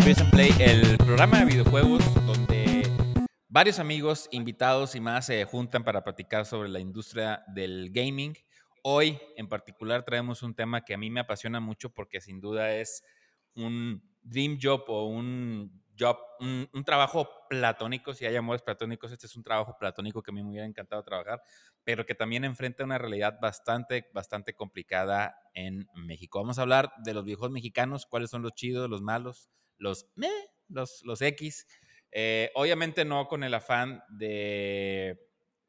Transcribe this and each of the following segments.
Play, el programa de videojuegos donde varios amigos, invitados y más se juntan para platicar sobre la industria del gaming. Hoy en particular traemos un tema que a mí me apasiona mucho porque sin duda es un dream job o un job, un, trabajo platónico, si hay amores platónicos, este es un trabajo platónico que a mí me hubiera encantado trabajar, pero que también enfrenta una realidad bastante, bastante complicada en México. Vamos a hablar de los viejos mexicanos, cuáles son los chidos, los malos, los meh, los, los X. Eh, obviamente no con el afán de,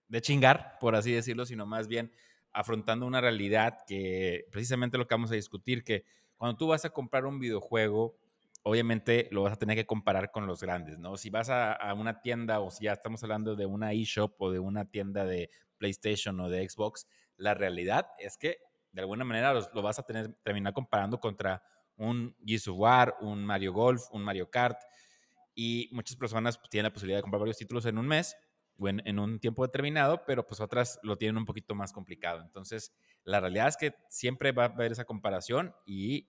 de chingar, por así decirlo, sino más bien afrontando una realidad que precisamente lo que vamos a discutir, que cuando tú vas a comprar un videojuego, obviamente lo vas a tener que comparar con los grandes, ¿no? Si vas a, una tienda o si ya estamos hablando de una eShop o de una tienda de PlayStation o de Xbox, la realidad es que de alguna manera lo, vas a tener, terminar comparando contra un Gears of War, un Mario Golf, un Mario Kart, y muchas personas pues, tienen la posibilidad de comprar varios títulos en un mes o en, un tiempo determinado, pero pues otras lo tienen un poquito más complicado. Entonces, la realidad es que siempre va a haber esa comparación y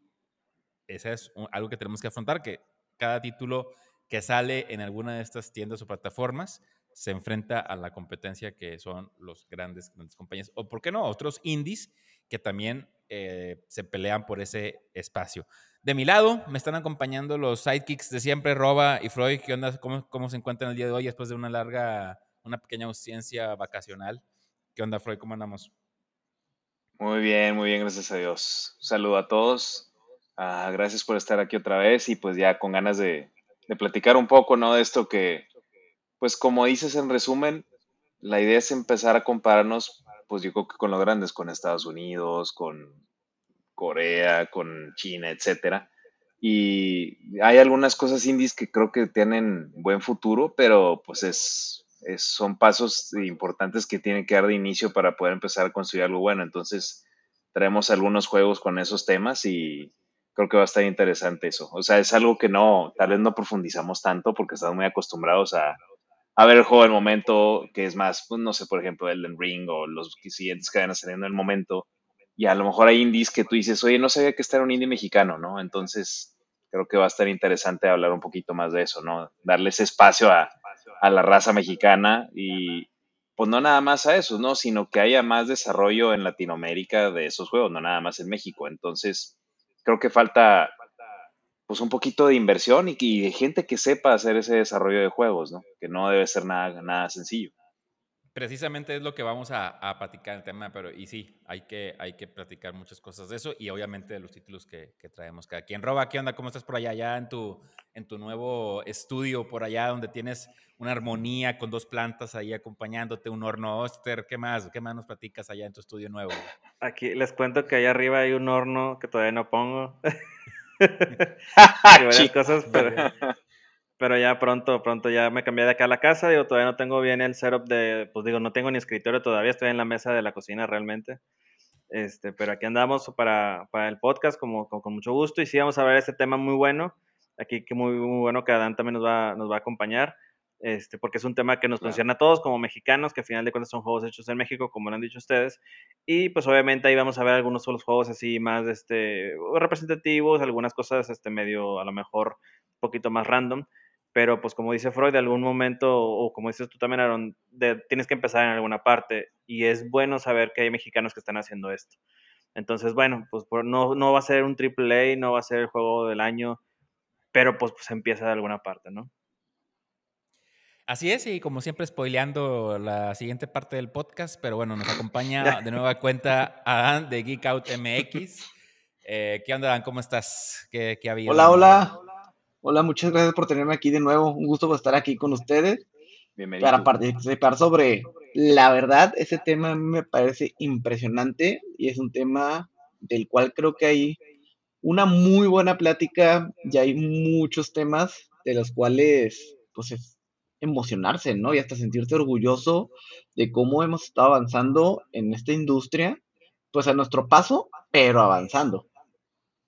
ese es algo que tenemos que afrontar, que cada título que sale en alguna de estas tiendas o plataformas se enfrenta a la competencia que son los grandes, grandes compañías, o por qué no, otros indies que también eh, se pelean por ese espacio. De mi lado, me están acompañando los sidekicks de siempre, Roba y Freud. ¿Qué onda? ¿Cómo, ¿Cómo se encuentran el día de hoy después de una larga, una pequeña ausencia vacacional? ¿Qué onda, Freud? ¿Cómo andamos? Muy bien, muy bien, gracias a Dios. Un saludo a todos. Ah, gracias por estar aquí otra vez y pues ya con ganas de, platicar un poco, ¿no? De esto que, pues como dices en resumen, la idea es empezar a compararnos, pues yo creo que con los grandes, con Estados Unidos, con Corea, con China, etcétera. Y hay algunas cosas indies que creo que tienen buen futuro, pero pues es, son pasos importantes que tienen que dar de inicio para poder empezar a construir algo bueno. Entonces, traemos algunos juegos con esos temas y, creo que va a estar interesante eso. O sea, es algo que no, tal vez no profundizamos tanto porque estamos muy acostumbrados a, a ver el juego del momento, que es más, pues, no sé, por ejemplo, Elden Ring o los siguientes que van saliendo en el momento. Y a lo mejor hay indies que tú dices, oye, no sabía que este era un indie mexicano, ¿no? Entonces, creo que va a estar interesante hablar un poquito más de eso, ¿no? Darle ese espacio a, a la raza mexicana y, pues no nada más a eso, ¿no? Sino que haya más desarrollo en Latinoamérica de esos juegos, no nada más en México. Entonces, creo que falta pues un poquito de inversión y, de gente que sepa hacer ese desarrollo de juegos, ¿no? Que no debe ser nada, nada sencillo. Precisamente es lo que vamos a, a platicar el tema, pero y sí, hay que, hay que platicar muchas cosas de eso y obviamente de los títulos que, que traemos cada quien. Roba, ¿qué onda? ¿Cómo estás por allá, ya en tu, en tu nuevo estudio por allá donde tienes una armonía con dos plantas ahí acompañándote, un horno Oster? ¿Qué más? ¿Qué más nos platicas allá en tu estudio nuevo? Aquí les cuento que allá arriba hay un horno que todavía no pongo. varias cosas, pero, pero ya pronto, pronto ya me cambié de acá a la casa, digo, todavía no tengo bien el setup de, pues digo, no tengo ni escritorio todavía, estoy en la mesa de la cocina realmente. Este, pero aquí andamos para, para el podcast como, con mucho gusto y sí vamos a ver este tema muy bueno. Aquí que muy, muy bueno que Adán también nos va, nos va a acompañar. Este, porque es un tema que nos funciona a todos como mexicanos, que al final de cuentas son juegos hechos en México, como lo han dicho ustedes. Y pues obviamente ahí vamos a ver algunos de los juegos así más este, representativos, algunas cosas este, medio a lo mejor un poquito más random. Pero pues como dice Freud, de algún momento, o como dices tú también, Aaron, tienes que empezar en alguna parte. Y es bueno saber que hay mexicanos que están haciendo esto. Entonces, bueno, pues no, no va a ser un triple no va a ser el juego del año, pero pues, pues empieza de alguna parte, ¿no? Así es, y como siempre spoileando la siguiente parte del podcast, pero bueno, nos acompaña de nueva cuenta Adán de Geek Out MX. Eh, ¿Qué onda, Adán? ¿Cómo estás? ¿Qué, qué ha habido? Hola, hola. Hola, muchas gracias por tenerme aquí de nuevo. Un gusto estar aquí con ustedes. Bienvenido. Para participar sobre, la verdad, ese tema a mí me parece impresionante y es un tema del cual creo que hay una muy buena plática y hay muchos temas de los cuales pues es emocionarse, ¿no? Y hasta sentirse orgulloso de cómo hemos estado avanzando en esta industria, pues a nuestro paso, pero avanzando.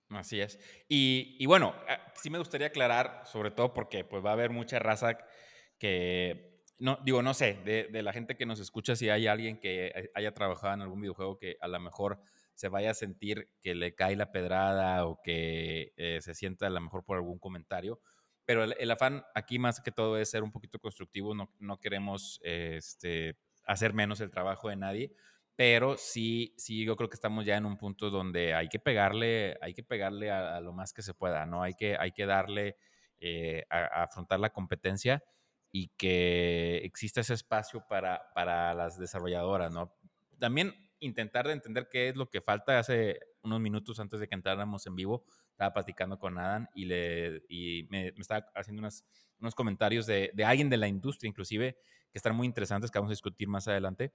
Así es. Y, bueno, eh, sí me gustaría aclarar, sobre todo porque pues va a haber mucha raza que, no, digo, no sé, de, la gente que nos escucha, si hay alguien que haya trabajado en algún videojuego que a lo mejor se vaya a sentir que le cae la pedrada o que eh, se sienta a lo mejor por algún comentario, pero el, afán aquí más que todo es ser un poquito constructivo, no, no queremos este, hacer menos el trabajo de nadie, pero sí, sí, yo creo que estamos ya en un punto donde hay que pegarle, hay que pegarle a, lo más que se pueda, ¿no? Hay que, hay que darle eh, a, afrontar la competencia y que exista ese espacio para, para las desarrolladoras, ¿no? También intentar de entender qué es lo que falta. Hace unos minutos antes de que entráramos en vivo, estaba platicando con Adam y, le, y me, estaba haciendo unos comentarios de, de, alguien de la industria, inclusive, que están muy interesantes, que vamos a discutir más adelante.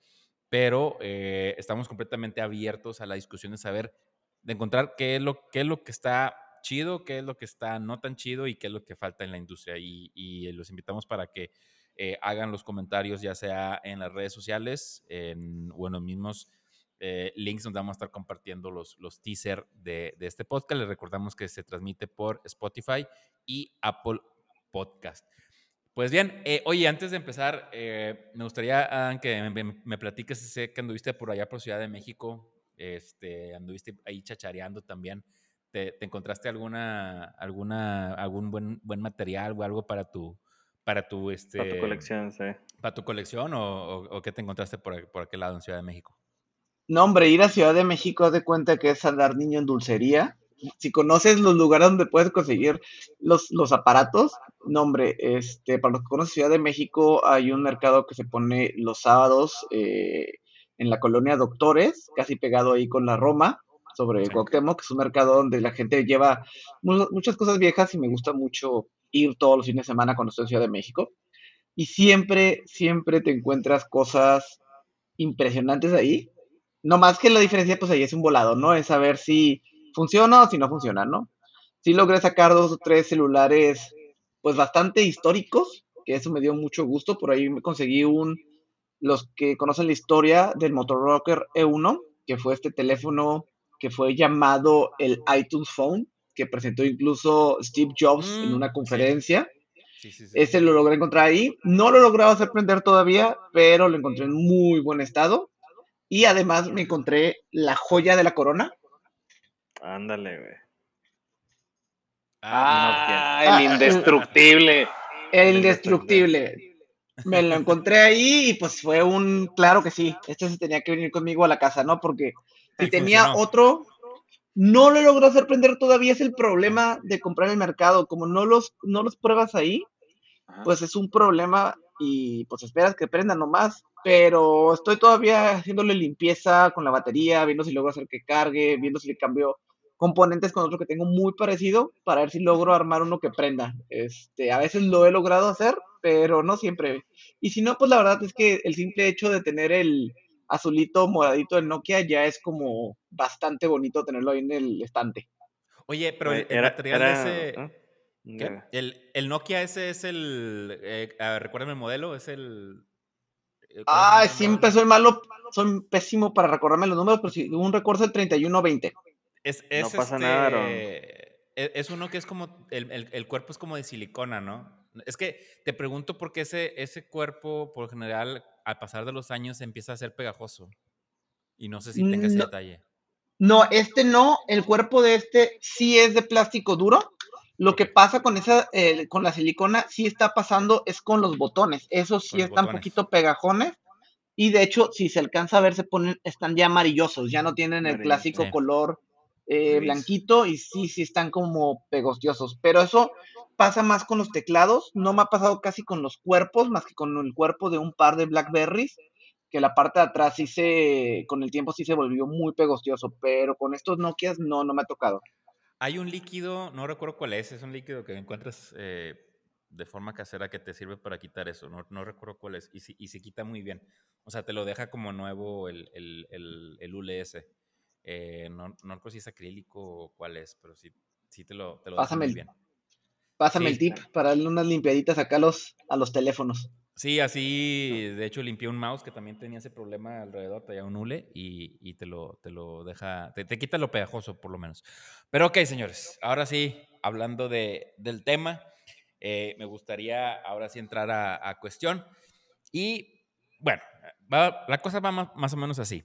Pero eh, estamos completamente abiertos a la discusión de saber, de encontrar qué es lo, qué es lo que está chido, qué es lo que está no tan chido y qué es lo que falta en la industria. Y, y los invitamos para que eh, hagan los comentarios, ya sea en las redes sociales en, o en los mismos eh, links donde vamos a estar compartiendo los, los teaser de, de, este podcast. Les recordamos que se transmite por Spotify y Apple Podcast. Pues bien, eh, oye, antes de empezar, eh, me gustaría que me, me, platiques, sé que anduviste por allá por Ciudad de México, este, anduviste ahí chachareando también. ¿Te, te encontraste alguna, alguna, algún buen, buen material o algo para tu, para tu, este, para tu colección, sí. ¿Para tu colección o, o, qué te encontraste por, por aquel lado en Ciudad de México? No, hombre, ir a Ciudad de México, de cuenta que es andar niño en dulcería. Si conoces los lugares donde puedes conseguir los, los aparatos, no, hombre, este, para los que conocen Ciudad de México, hay un mercado que se pone los sábados eh, en la colonia Doctores, casi pegado ahí con la Roma, sobre Cuauhtémoc, que es un mercado donde la gente lleva muchas cosas viejas y me gusta mucho ir todos los fines de semana cuando estoy en Ciudad de México. Y siempre, siempre te encuentras cosas impresionantes ahí no más que la diferencia, pues ahí es un volado, ¿no? Es saber si funciona o si no funciona, ¿no? Sí logré sacar dos o tres celulares, pues bastante históricos, que eso me dio mucho gusto. Por ahí me conseguí un, los que conocen la historia del Motorocker E1, que fue este teléfono que fue llamado el iTunes Phone, que presentó incluso Steve Jobs en mm, una conferencia. Ese lo logré encontrar ahí. No lo lograba hacer prender todavía, pero lo encontré en muy buen estado. Y además me encontré la joya de la corona. Ándale, güey. Ah, ah el indestructible. El indestructible. Me lo encontré ahí y pues fue un, claro que sí, este se tenía que venir conmigo a la casa, ¿no? Porque si tenía otro, no lo logró hacer prender todavía, es el problema de comprar en el mercado, como no los, no los pruebas ahí, pues es un problema y pues esperas que prenda nomás pero estoy todavía haciéndole limpieza con la batería, viendo si logro hacer que cargue, viendo si le cambio componentes con otro que tengo muy parecido para ver si logro armar uno que prenda. Este, a veces lo he logrado hacer, pero no siempre. Y si no, pues la verdad es que el simple hecho de tener el azulito moradito de Nokia ya es como bastante bonito tenerlo ahí en el estante. Oye, pero el, material ese... El, Nokia ese es el... Eh, recuérdame el modelo, es el Ah, siempre soy malo, soy pésimo para recordarme los números, pero si un recuerdo el 3120. Es, es, no pasa nada, este, e, es, uno que es como, el, cuerpo es como de silicona, ¿no? Es que te pregunto por qué ese, ese cuerpo, por general, al pasar de los años, empieza a ser pegajoso. Y no sé si tenga ese detalle. No, este no, el cuerpo de este sí es de plástico duro, lo que pasa con esa, eh, con la silicona, sí está pasando es con los botones. Esos sí están un poquito pegajones. Y de hecho, si se alcanza a ver, se ponen, están ya amarillosos, ya no tienen el clásico color eh, blanquito y sí, sí están como pegostiosos. Pero eso pasa más con los teclados. No me ha pasado casi con los cuerpos, más que con el cuerpo de un par de Blackberries, que la parte de atrás sí se, con el tiempo sí se volvió muy pegostioso. Pero con estos Nokias no, no me ha tocado. Hay un líquido, no recuerdo cuál es, es un líquido que encuentras eh, de forma casera que te sirve para quitar eso, no, no recuerdo cuál es, y, y, se quita muy bien. O sea, te lo deja como nuevo el, el, el, el ULS. Eh, no, no recuerdo si es acrílico o cuál es, pero sí, sí te lo, te lo deja muy bien. Pásame el tip para darle unas limpiaditas acá a los, a los teléfonos. Sí, así, de hecho, limpié un mouse que también tenía ese problema alrededor, traía un hule y, y te, lo, te lo deja, te, te, quita lo pegajoso por lo menos. Pero ok, señores, ahora sí, hablando de, del tema, eh, me gustaría ahora sí entrar a, a cuestión. Y bueno, la cosa va más, más o menos así.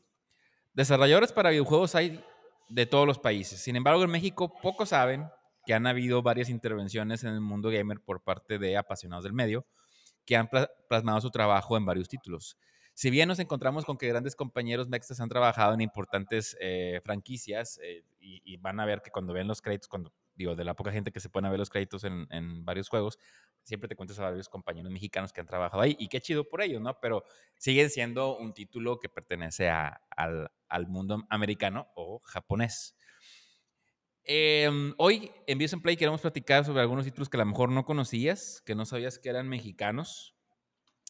Desarrolladores para videojuegos hay de todos los países. Sin embargo, en México pocos saben que han habido varias intervenciones en el mundo gamer por parte de apasionados del medio que han plasmado su trabajo en varios títulos. Si bien nos encontramos con que grandes compañeros mextas han trabajado en importantes eh, franquicias eh, y, van a ver que cuando ven los créditos, cuando digo, de la poca gente que se pone a ver los créditos en, varios juegos, siempre te cuentas a varios compañeros mexicanos que han trabajado ahí y qué chido por ellos, ¿no? Pero siguen siendo un título que pertenece al, mundo americano o japonés. Em, hoy en Views Play queremos platicar sobre algunos títulos que a lo mejor no conocías, que no sabías que eran mexicanos.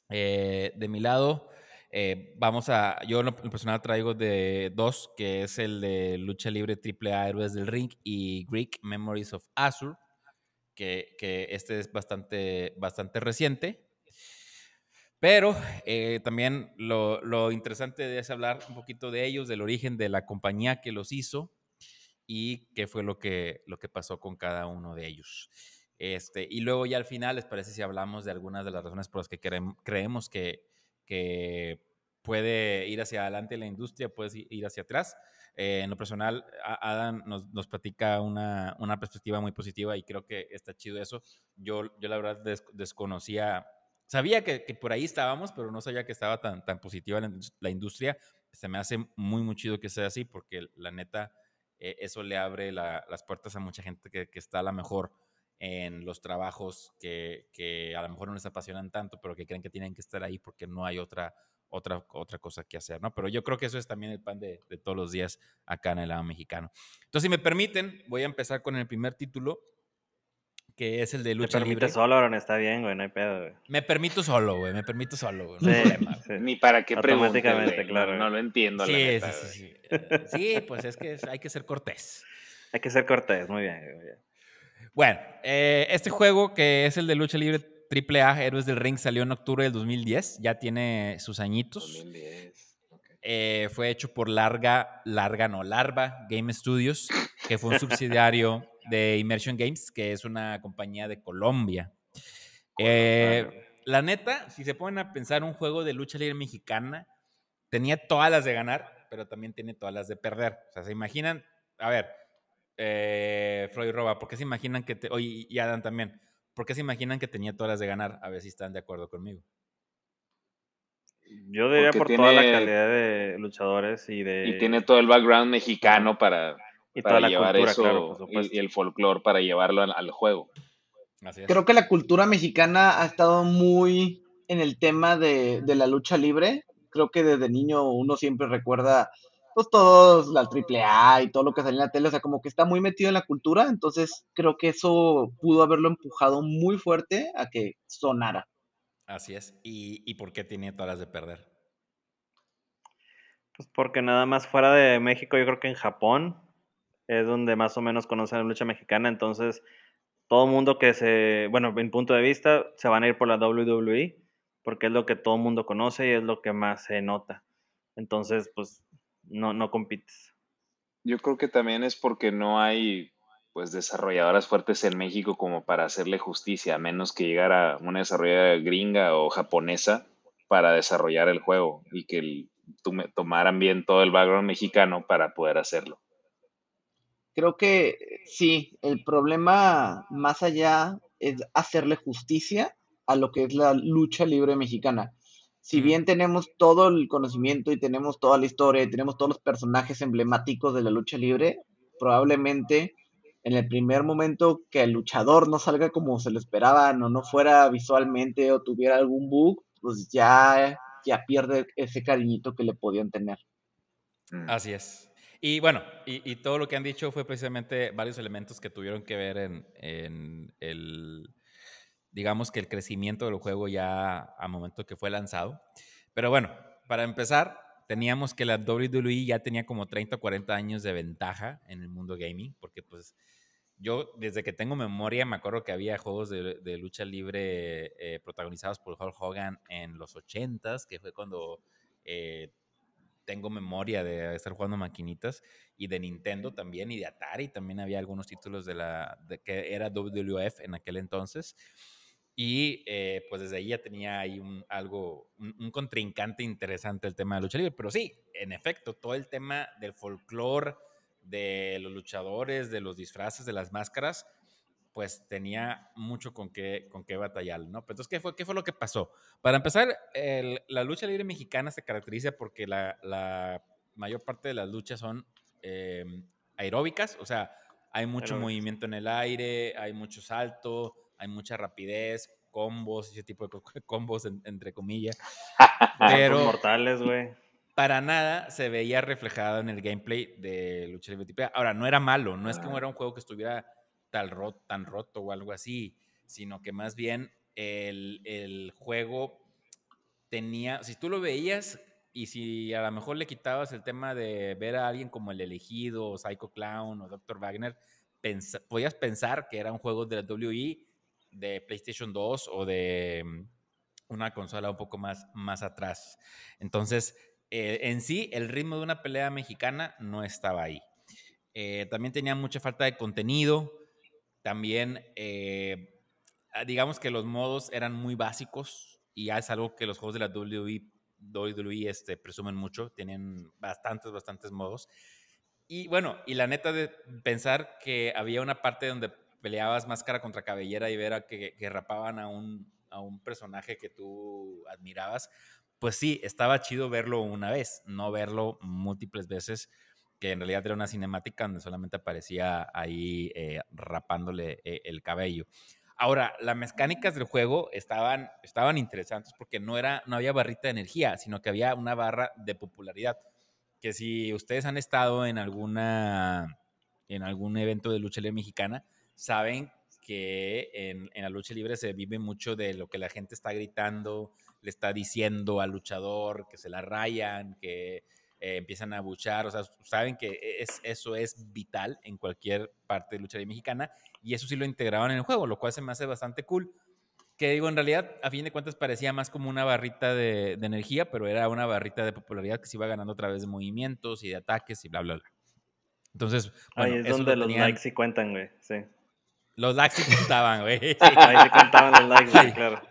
Eh, de mi lado, eh, vamos a, yo en personal traigo de dos, que es el de lucha libre AAA Héroes del Ring y Greek Memories of Azure, que, que este es bastante, bastante reciente. Pero eh, también lo, lo, interesante es hablar un poquito de ellos, del origen de la compañía que los hizo y qué fue lo que, lo que pasó con cada uno de ellos. Este, y luego ya al final, ¿les parece si hablamos de algunas de las razones por las que creemos que, que puede ir hacia adelante la industria, puede ir hacia atrás? Eh, en lo personal, Adam nos, nos platica una, una, perspectiva muy positiva y creo que está chido eso. Yo, yo la verdad desconocía, sabía que, que, por ahí estábamos, pero no sabía que estaba tan, tan positiva la, la industria. Se me hace muy, muy chido que sea así porque la neta eh, eso le abre las puertas a mucha gente que, está a lo mejor en los trabajos que, a lo mejor no les apasionan tanto, pero que creen que tienen que estar ahí porque no hay otra, otra, otra cosa que hacer, ¿no? Pero yo creo que eso es también el pan de, de todos los días acá en el lado mexicano. Entonces, si me permiten, voy a empezar con el primer título que es el de lucha libre. Me permite solo, Aaron, está bien, güey, no hay pedo, güey. Me permito solo, güey, me permito solo, güey. No sí, sí. Ni para qué Automáticamente, claro. No, lo entiendo, sí, la neta, sí, sí, sí. sí, pues es que hay que ser cortés. Hay que ser cortés, muy bien. Muy bien. Bueno, eh, este juego que es el de lucha libre AAA, Héroes del Ring, salió en octubre del 2010, ya tiene sus añitos. 2010. Eh, fue hecho por Larga, Larga no, Larva Game Studios, que fue un subsidiario de Immersion Games, que es una compañía de Colombia. Eh, la neta, si se ponen a pensar un juego de lucha libre mexicana, tenía todas las de ganar, pero también tiene todas las de perder. O sea, se imaginan, a ver, eh, Freud Roba, ¿por qué se imaginan que, te, oye, y Adam también, ¿por qué se imaginan que tenía todas las de ganar? A ver si están de acuerdo conmigo. Yo diría por toda la calidad de luchadores y de... Y tiene todo el background mexicano para y para llevar eso y, el folclore para llevarlo al, juego. Creo que la cultura mexicana ha estado muy en el tema de, la lucha libre. Creo que desde niño uno siempre recuerda pues todos la triple A y todo lo que sale en la tele, o sea, como que está muy metido en la cultura, entonces creo que eso pudo haberlo empujado muy fuerte a que sonara. Así es. ¿Y, y por qué tiene todas las de perder? Pues porque nada más fuera de México, yo creo que en Japón es donde más o menos conocen la lucha mexicana, entonces todo mundo que se, bueno, en punto de vista, se van a ir por la WWE, porque es lo que todo el mundo conoce y es lo que más se nota. Entonces, pues, no, no compites. Yo creo que también es porque no hay, pues, desarrolladoras fuertes en México como para hacerle justicia, a menos que llegara una desarrolladora gringa o japonesa para desarrollar el juego y que tomaran bien todo el background mexicano para poder hacerlo. Creo que sí, el problema más allá es hacerle justicia a lo que es la lucha libre mexicana. Si bien tenemos todo el conocimiento y tenemos toda la historia y tenemos todos los personajes emblemáticos de la lucha libre, probablemente en el primer momento que el luchador no salga como se lo esperaban o no fuera visualmente o tuviera algún bug, pues ya, ya pierde ese cariñito que le podían tener. Así es. Y bueno, y, todo lo que han dicho fue precisamente varios elementos que tuvieron que ver en, el, digamos que el crecimiento del juego ya a momento que fue lanzado. Pero bueno, para empezar, teníamos que la WWE ya tenía como 30 o 40 años de ventaja en el mundo gaming, porque pues yo desde que tengo memoria me acuerdo que había juegos de, lucha libre eh, protagonizados por Hulk Hogan en los 80s, que fue cuando eh, tengo memoria de estar jugando maquinitas y de Nintendo también y de Atari también había algunos títulos de la de que era WWF en aquel entonces. Y eh, pues desde ahí ya tenía ahí un algo un, contrincante interesante el tema de lucha libre. Pero sí en efecto todo el tema del folclore de los luchadores de los disfraces de las máscaras pues tenía mucho con qué, con qué batallar, ¿no? Pero entonces, ¿qué fue, ¿qué fue lo que pasó? Para empezar, la lucha libre mexicana se caracteriza porque la, mayor parte de las luchas son em, aeróbicas, o sea, hay mucho movimiento en el aire, hay mucho salto, hay mucha rapidez, combos, ese tipo de combos, entre comillas. Pero mortales, güey. Para nada se veía reflejado en el gameplay de Lucha Libre Ahora, no era malo, no es como era un juego que estuviera tan roto, tan roto o algo así, sino que más bien el, el juego tenía, si tú lo veías y si a lo mejor le quitabas el tema de ver a alguien como el elegido, o Psycho Clown o Dr. Wagner, podías pensar que era un juego de la WI de PlayStation 2 o de mm, una consola un poco más, más atrás. Entonces, eh, en sí, el ritmo de una pelea mexicana no estaba ahí. Eh, también tenía mucha falta de contenido. También, eh, digamos que los modos eran muy básicos y ya es algo que los juegos de la WWE, WWE este, presumen mucho. Tienen bastantes, bastantes modos. Y bueno, y la neta de pensar que había una parte donde peleabas máscara contra cabellera y ver que, que rapaban a un, a un personaje que tú admirabas, pues sí, estaba chido verlo una vez, no verlo múltiples veces, que en realidad era una cinemática donde solamente aparecía ahí eh, rapándole eh, el cabello. Ahora, las mecánicas del juego estaban, estaban interesantes porque no, era, no había barrita de energía, sino que había una barra de popularidad. Que si ustedes han estado en, alguna, en algún evento de lucha libre mexicana, saben que en, en, la lucha libre se vive mucho de lo que la gente está gritando, le está diciendo al luchador que se la rayan, que eh, empiezan a buchar, o sea, saben que es, eso es vital en cualquier parte de lucha libre mexicana y eso sí lo integraban en el juego, lo cual se me hace bastante cool. Que digo, en realidad, a fin de cuentas parecía más como una barrita de, energía, pero era una barrita de popularidad que se iba ganando a través de movimientos y de ataques y bla, bla, bla. Entonces, bueno, Ahí es donde los likes sí cuentan, güey, sí. Los likes sí contaban, güey. Ahí sí contaban los likes, güey, claro.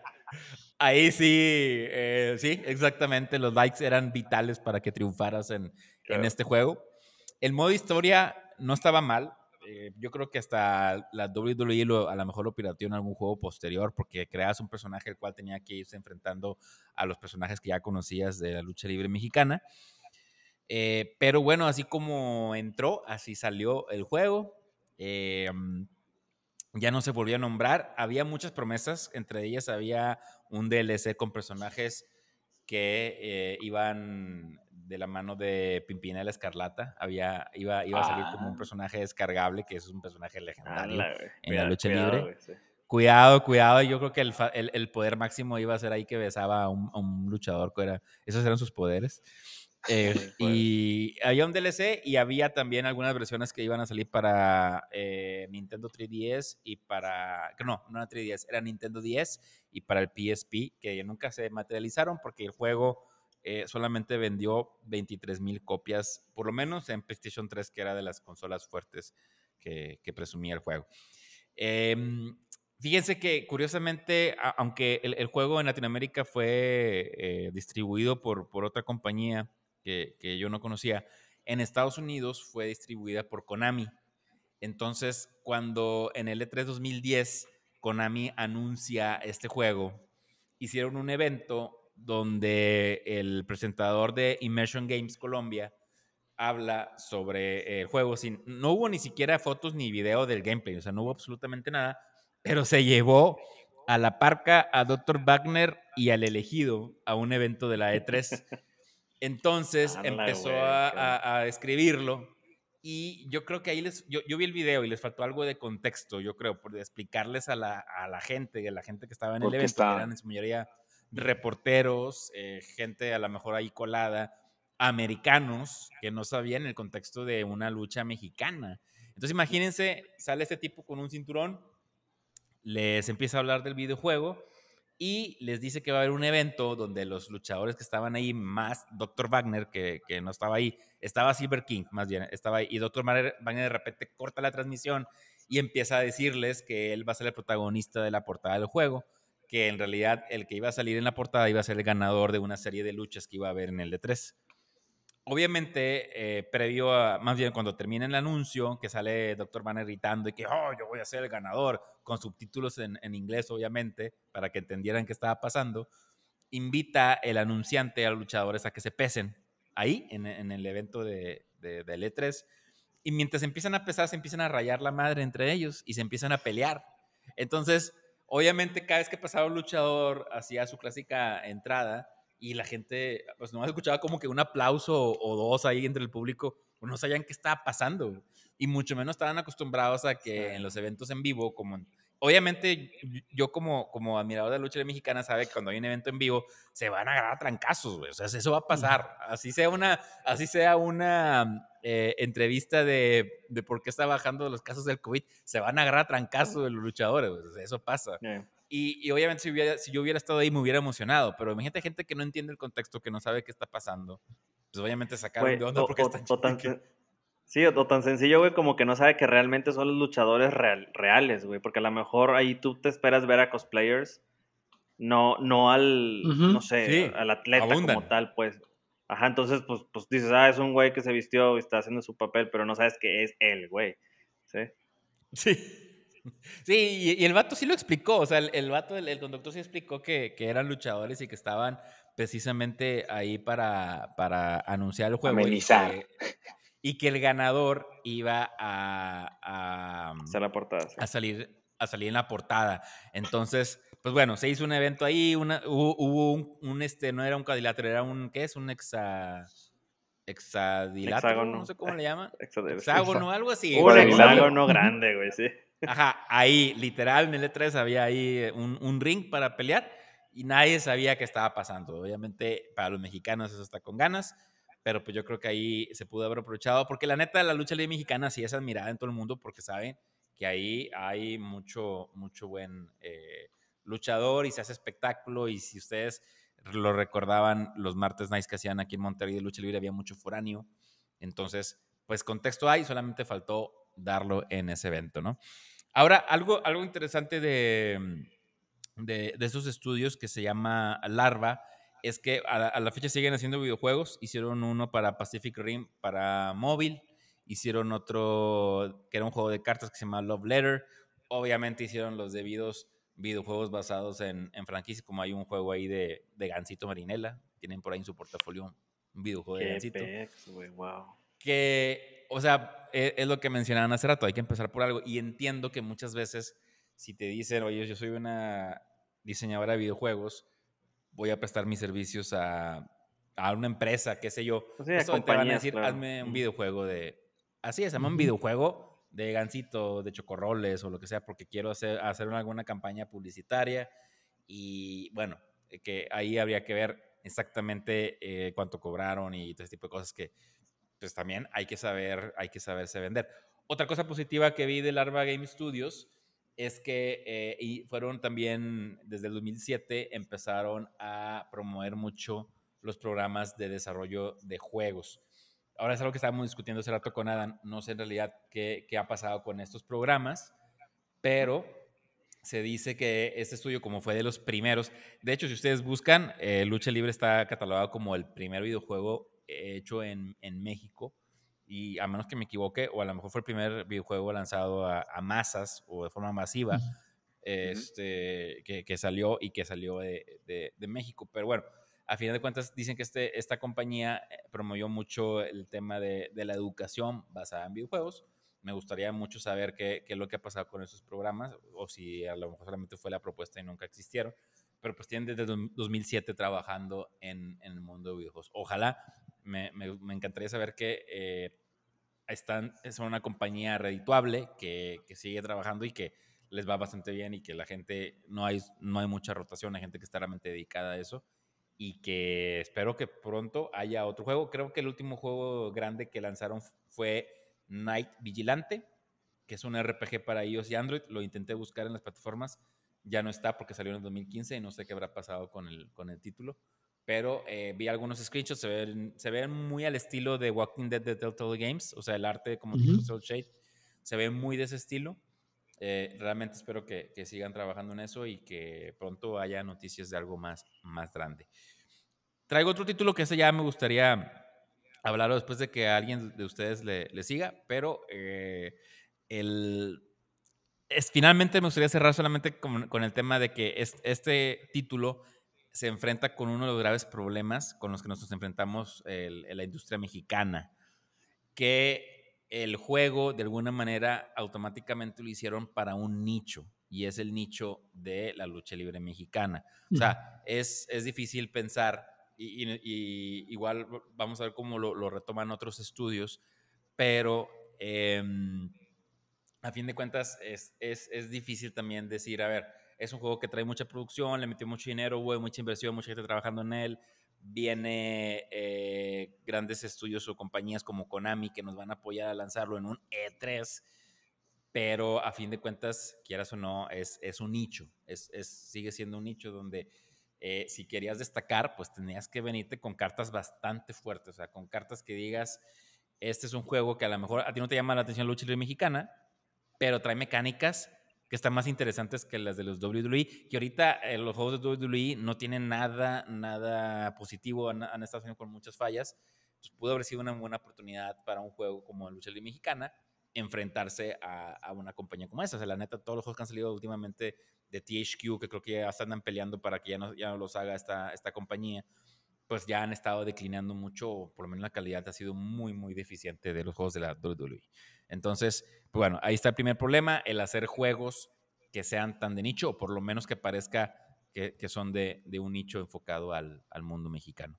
Ahí sí, eh, sí, exactamente. Los likes eran vitales para que triunfaras en, en, este juego. El modo historia no estaba mal. Eh, yo creo que hasta la WWE lo, a lo mejor lo pirateó en algún juego posterior porque creas un personaje el cual tenía que irse enfrentando a los personajes que ya conocías de la lucha libre mexicana. Eh, pero bueno, así como entró, así salió el juego. Ya no se volvió a nombrar. Había muchas promesas, entre ellas había un DLC con personajes que eh, iban de la mano de Pimpinela Escarlata. Había, iba, iba a salir como un ah. personaje descargable, que es un personaje legendario en la lucha libre. Cuidado, cuidado. Yo creo que el, el, poder máximo iba a ser ahí que besaba a un, a un luchador. Era, esos eran sus poderes. Eh, y había un DLC y había también algunas versiones que iban a salir para eh, Nintendo 3DS y para. No, no era 3DS, era Nintendo 10 y para el PSP, que nunca se materializaron porque el juego eh, solamente vendió 23 mil copias, por lo menos en PlayStation 3, que era de las consolas fuertes que, presumía el juego. Em, fíjense que curiosamente, aunque el, juego en Latinoamérica fue distribuido por, por otra compañía, que, yo no conocía, en Estados Unidos fue distribuida por Konami. Entonces, cuando en el E3 2010 Konami anuncia este juego, hicieron un evento donde el presentador de Immersion Games Colombia habla sobre el juego. Sin, no hubo ni siquiera fotos ni video del gameplay, o sea, no hubo absolutamente nada, pero se llevó a la parca a Dr. Wagner y al elegido a un evento de la E3. Entonces empezó a, escribirlo y yo creo que ahí les, yo, vi el video y les faltó algo de contexto, yo creo, por explicarles a la, a la gente, a la gente que estaba en el evento, que eran en su mayoría reporteros, eh, gente a lo mejor ahí colada, americanos que no sabían el contexto de una lucha mexicana. Entonces imagínense, sale este tipo con un cinturón, les empieza a hablar del videojuego y les dice que va a haber un evento donde los luchadores que estaban ahí, más Dr. Wagner, que, que no estaba ahí, estaba Silver King, más bien, estaba ahí, y Dr. Wagner de repente corta la transmisión y empieza a decirles que él va a ser el protagonista de la portada del juego, que en realidad el que iba a salir en la portada iba a ser el ganador de una serie de luchas que iba a haber en el D3. Obviamente, eh, previo a, más bien cuando termina el anuncio, que sale Dr. Banner gritando y que, oh, yo voy a ser el ganador, con subtítulos en, inglés, obviamente, para que entendieran qué estaba pasando, invita el anunciante a los luchadores a que se pesen ahí, en, el evento de, de, de E3. Y mientras empiezan a pesar, se empiezan a rayar la madre entre ellos y se empiezan a pelear. Entonces, obviamente, cada vez que pasaba un luchador hacía su clásica entrada, y la gente, pues no escuchaba como que un aplauso o, dos ahí entre el público, no sabían qué estaba pasando. Y mucho menos estaban acostumbrados a que en los eventos en vivo, como obviamente yo como, como admirador de la lucha mexicana sabe que cuando hay un evento en vivo se van a agarrar trancazos, güey. O sea, eso va a pasar. Así sea una, así sea una eh, entrevista de, de, por qué está bajando los casos del COVID, se van a agarrar trancazos de los luchadores, eso pasa. Y, obviamente si, hubiera, si yo hubiera estado ahí me hubiera emocionado, pero imagínate gente que no entiende el contexto, que no sabe qué está pasando. Pues obviamente sacaron de onda porque están Sí, o, tan sencillo, güey, como que no sabe que realmente son los luchadores reales, güey, porque a lo mejor ahí tú te esperas ver a cosplayers, no, no al, no sé, al atleta como tal, pues. Ajá, entonces, pues, pues dices, ah, es un güey que se vistió y está haciendo su papel, pero no sabes que es él, güey. ¿Sí? Sí. Sí, y, el vato sí lo explicó, o sea, el, el vato, el, conductor sí explicó que, que, eran luchadores y que estaban precisamente ahí para, para anunciar el juego. Y que, y que, el ganador iba a, a, la portada, a, salir, a salir en la portada. Entonces, pues bueno, se hizo un evento ahí, una, hubo, un, este, no era un cuadrilátero, era un, ¿qué es? Un exa hexadilátero, no sé cómo le llaman. Hexágono, algo así. Un hexágono grande, güey, sí. Ajá, ahí, literal, en el E3 había ahí eh, un, ring para pelear y nadie sabía qué estaba pasando. Obviamente, para los mexicanos eso está con ganas, pero pues yo creo que ahí se pudo haber aprovechado, porque la neta, la lucha libre mexicana sí es admirada en todo el mundo porque saben que ahí hay mucho, mucho buen eh, luchador y se hace espectáculo y si ustedes lo recordaban, los martes nights que hacían aquí en Monterrey de lucha libre había mucho foráneo. Entonces, pues contexto hay, solamente faltó darlo en ese evento, ¿no? Ahora, algo, algo interesante de, de, esos estudios que se llama Larva es que a la, fecha siguen haciendo videojuegos. Hicieron uno para Pacific Rim para móvil, hicieron otro que era un juego de cartas que se llama Love Letter. Obviamente hicieron los debidos videojuegos basados en, en franquicias, como hay un juego ahí de, de Gansito Marinela. Tienen por ahí en su portafolio un videojuego de Gansito. Que o sea, e, es, lo que mencionaban hace rato, hay que empezar por algo. Y entiendo que muchas veces, si te dicen, oye, yo soy una diseñadora de videojuegos, voy a prestar mis servicios a, a una empresa, qué sé yo. Pues te van a decir, hazme un videojuego de. Así es, hazme un videojuego de gansito, de chocorroles o lo que sea, porque quiero hacer, hacer alguna campaña publicitaria. Y bueno, que ahí habría que ver exactamente eh, cuánto cobraron y todo ese tipo de cosas que pues también hay que saber, hay que saberse vender. Otra cosa positiva que vi de Larva Game Studios es que eh, y fueron también, desde el 2007, empezaron a promover mucho los programas de desarrollo de juegos. Ahora es algo que estábamos discutiendo hace rato con Adam. No sé en realidad qué, ha pasado con estos programas, pero se dice que este estudio, como fue de los primeros, de hecho, si ustedes buscan, eh, Lucha Libre está catalogado como el primer videojuego hecho en, en, México. Y a menos que me equivoque, o a lo mejor fue el primer videojuego lanzado a, masas o de forma masiva, este, que, que, salió y que salió de, de, México. Pero bueno, a final de cuentas dicen que este, esta compañía eh, promovió mucho el tema de, de, la educación basada en videojuegos. Me gustaría mucho saber qué, qué, es lo que ha pasado con esos programas, o si a lo mejor solamente fue la propuesta y nunca existieron. Pero pues tienen desde 2007 trabajando en, en el mundo de videojuegos. Ojalá me, encantaría saber que eh, están, son una compañía redituable que, que, sigue trabajando y que les va bastante bien y que la gente, no hay, no hay mucha rotación, hay gente que está realmente dedicada a eso y que espero que pronto haya otro juego. Creo que el último juego grande que lanzaron fue Night Vigilante, que es un RPG para iOS y Android. Lo intenté buscar en las plataformas, ya no está porque salió en el 2015 y no sé qué habrá pasado con el, con el título pero eh, vi algunos screenshots, se ven, se ven muy al estilo de Walking Dead de Telltale Games, o sea, el arte como tipo Soul Shade, se ve muy de ese estilo. Eh, realmente espero que, que, sigan trabajando en eso y que pronto haya noticias de algo más, más grande. Traigo otro título que ese ya me gustaría hablarlo después de que alguien de ustedes le, siga, pero eh, el, es, finalmente me gustaría cerrar solamente con, el tema de que este título se enfrenta con uno de los graves problemas con los que nos enfrentamos en la industria mexicana, que el juego de alguna manera automáticamente lo hicieron para un nicho y es el nicho de la lucha libre mexicana. O sea, es, es difícil pensar y, igual vamos a ver cómo lo, retoman otros estudios, pero em, a fin de cuentas es, es, es, difícil también decir, a ver, es un juego que trae mucha producción, le metió mucho dinero, hubo mucha inversión, mucha gente trabajando en él, viene eh, grandes estudios o compañías como Konami que nos van a apoyar a lanzarlo en un E3, pero a fin de cuentas, quieras o no, es, es un nicho, es, es, sigue siendo un nicho donde eh, si querías destacar, pues tenías que venirte con cartas bastante fuertes, o sea, con cartas que digas, este es un juego que a lo mejor a ti no te llama la atención la lucha libre mexicana, pero trae mecánicas que están más interesantes que las de los WWE, que ahorita eh, los juegos de WWE no tienen nada, nada positivo, han, estado haciendo con muchas fallas, pues pudo haber sido una buena oportunidad para un juego como lucha libre mexicana, enfrentarse a, una compañía como esa. O sea, la neta, todos los juegos que han salido últimamente de THQ, que creo que ya están peleando para que ya no, ya no los haga esta, esta compañía, pues ya han estado declinando mucho, por lo menos la calidad ha sido muy, muy deficiente de los juegos de la WWE. Entonces, pues bueno, ahí está el primer problema, el hacer juegos que sean tan de nicho, o por lo menos que parezca que, que son de, de, un nicho enfocado al, al, mundo mexicano.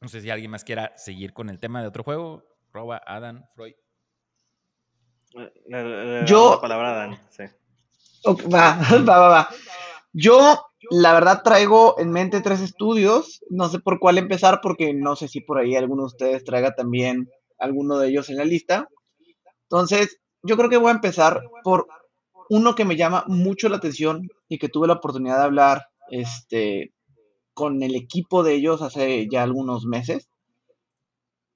No sé si alguien más quiera seguir con el tema de otro juego. Roba, Adam, Freud. Yo. palabra sí. va, va, va, va. Yo, la verdad, traigo en mente tres estudios. No sé por cuál empezar, porque no sé si por ahí alguno de ustedes traiga también alguno de ellos en la lista. Entonces, yo creo que voy a empezar por uno que me llama mucho la atención y que tuve la oportunidad de hablar este, con el equipo de ellos hace ya algunos meses.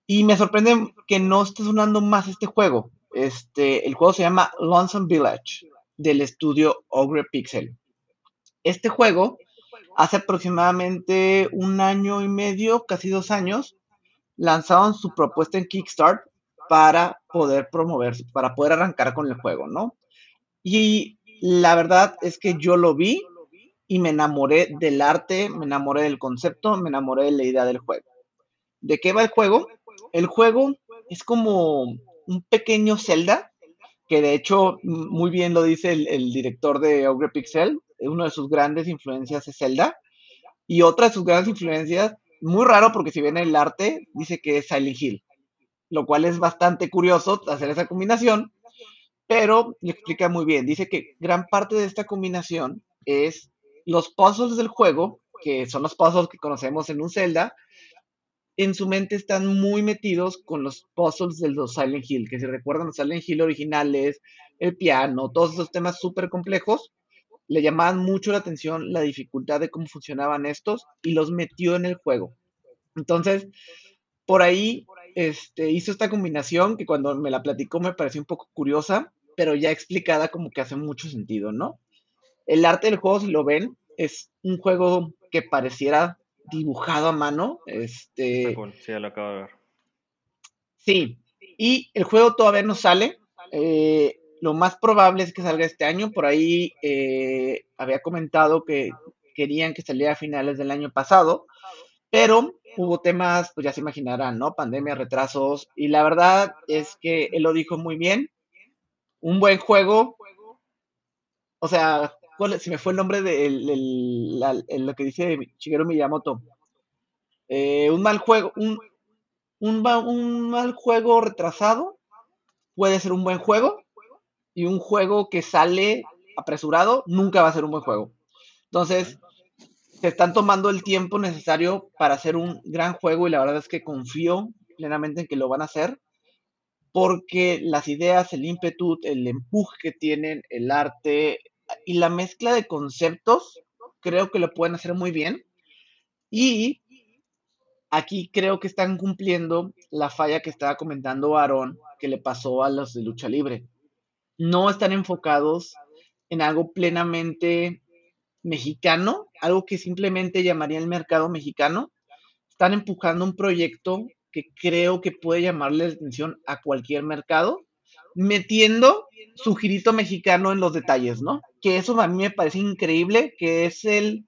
Y me sorprende que no esté sonando más este juego. Este, el juego se llama Lonesome Village del estudio Ogre Pixel. Este juego, hace aproximadamente un año y medio, casi dos años, lanzaron su propuesta en Kickstart para poder promover, para poder arrancar con el juego, ¿no? Y la verdad es que yo lo vi y me enamoré del arte, me enamoré del concepto, me enamoré de la idea del juego. ¿De qué va el juego? El juego es como un pequeño Zelda, que de hecho muy bien lo dice el, director de Ogre Pixel, una de sus grandes influencias es Zelda, y otra de sus grandes influencias, muy raro porque si ven el arte, dice que es Silent Hill, lo cual es bastante curioso hacer esa combinación, pero le explica muy bien, dice que gran parte de esta combinación es los puzzles del juego, que son los puzzles que conocemos en un Zelda, en su mente están muy metidos con los puzzles de los Silent Hill, que si recuerdan los Silent Hill originales, el piano, todos esos temas súper complejos, le llamaban mucho la atención la dificultad de cómo funcionaban estos y los metió en el juego. Entonces, por ahí este, hizo esta combinación que cuando me la platicó me pareció un poco curiosa, pero ya explicada como que hace mucho sentido, ¿no? El arte del juego, si lo ven, es un juego que pareciera dibujado a mano. Este, sí, lo acabo de ver. Sí, y el juego todavía no sale. Eh, lo más probable es que salga este año. Por ahí eh, había comentado que querían que saliera a finales del año pasado, pero hubo temas, pues ya se imaginarán, ¿no? Pandemia, retrasos, y la verdad es que él lo dijo muy bien. Un buen juego. O sea, si me fue el nombre de lo que dice Shigeru Miyamoto. Eh, un mal juego, un, un, mal juego retrasado puede ser un buen juego y un juego que sale apresurado nunca va a ser un buen juego. Entonces, se están tomando el tiempo necesario para hacer un gran juego y la verdad es que confío plenamente en que lo van a hacer porque las ideas, el ímpetu, el empuje que tienen, el arte, y la mezcla de conceptos creo que lo pueden hacer muy bien. Y aquí creo que están cumpliendo la falla que estaba comentando Aaron que le pasó a los de lucha libre. No están enfocados en algo plenamente mexicano, algo que simplemente llamaría el mercado mexicano. Están empujando un proyecto que creo que puede llamarle la atención a cualquier mercado, metiendo su girito mexicano en los detalles, ¿no? Que eso a mí me parece increíble, que es el,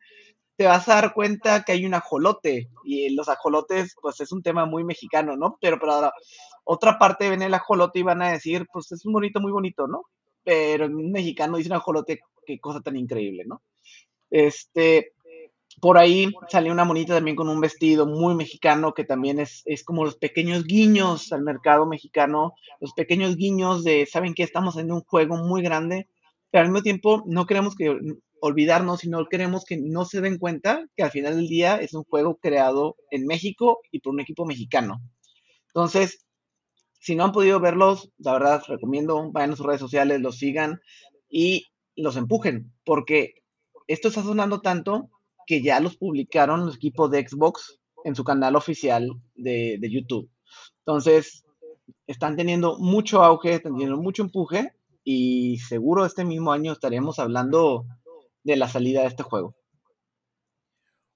te vas a dar cuenta que hay un ajolote, y los ajolotes, pues es un tema muy mexicano, ¿no? Pero para otra parte ven el ajolote y van a decir, pues es un bonito, muy bonito, ¿no? Pero un mexicano dice un ajolote, qué cosa tan increíble, ¿no? Este, por ahí salió una monita también con un vestido muy mexicano que también es, es, como los pequeños guiños al mercado mexicano, los pequeños guiños de, ¿saben qué? Estamos en un juego muy grande, pero al mismo tiempo no queremos que olvidarnos, sino queremos que no se den cuenta que al final del día es un juego creado en México y por un equipo mexicano. Entonces, si no han podido verlos, la verdad recomiendo, vayan a sus redes sociales, los sigan y los empujen, porque esto está sonando tanto que ya los publicaron los equipos de Xbox en su canal oficial de, YouTube. Entonces, están teniendo mucho auge, están teniendo mucho empuje y seguro este mismo año estaremos hablando de la salida de este juego.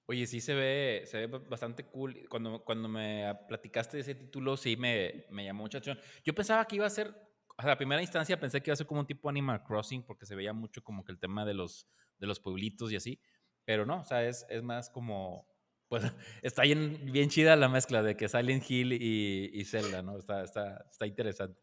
Oye, sí se ve, se ve bastante cool. Cuando, cuando me platicaste de ese título, sí me, me llamó mucha atención. Yo pensaba que iba a ser, a la primera instancia pensé que iba a ser como un tipo Animal Crossing, porque se veía mucho como que el tema de los, de los pueblitos y así. Pero no, o sea, es, es más como, pues está bien, bien chida la mezcla de que Silent Hill y, Zelda, ¿no? Está, está, está interesante.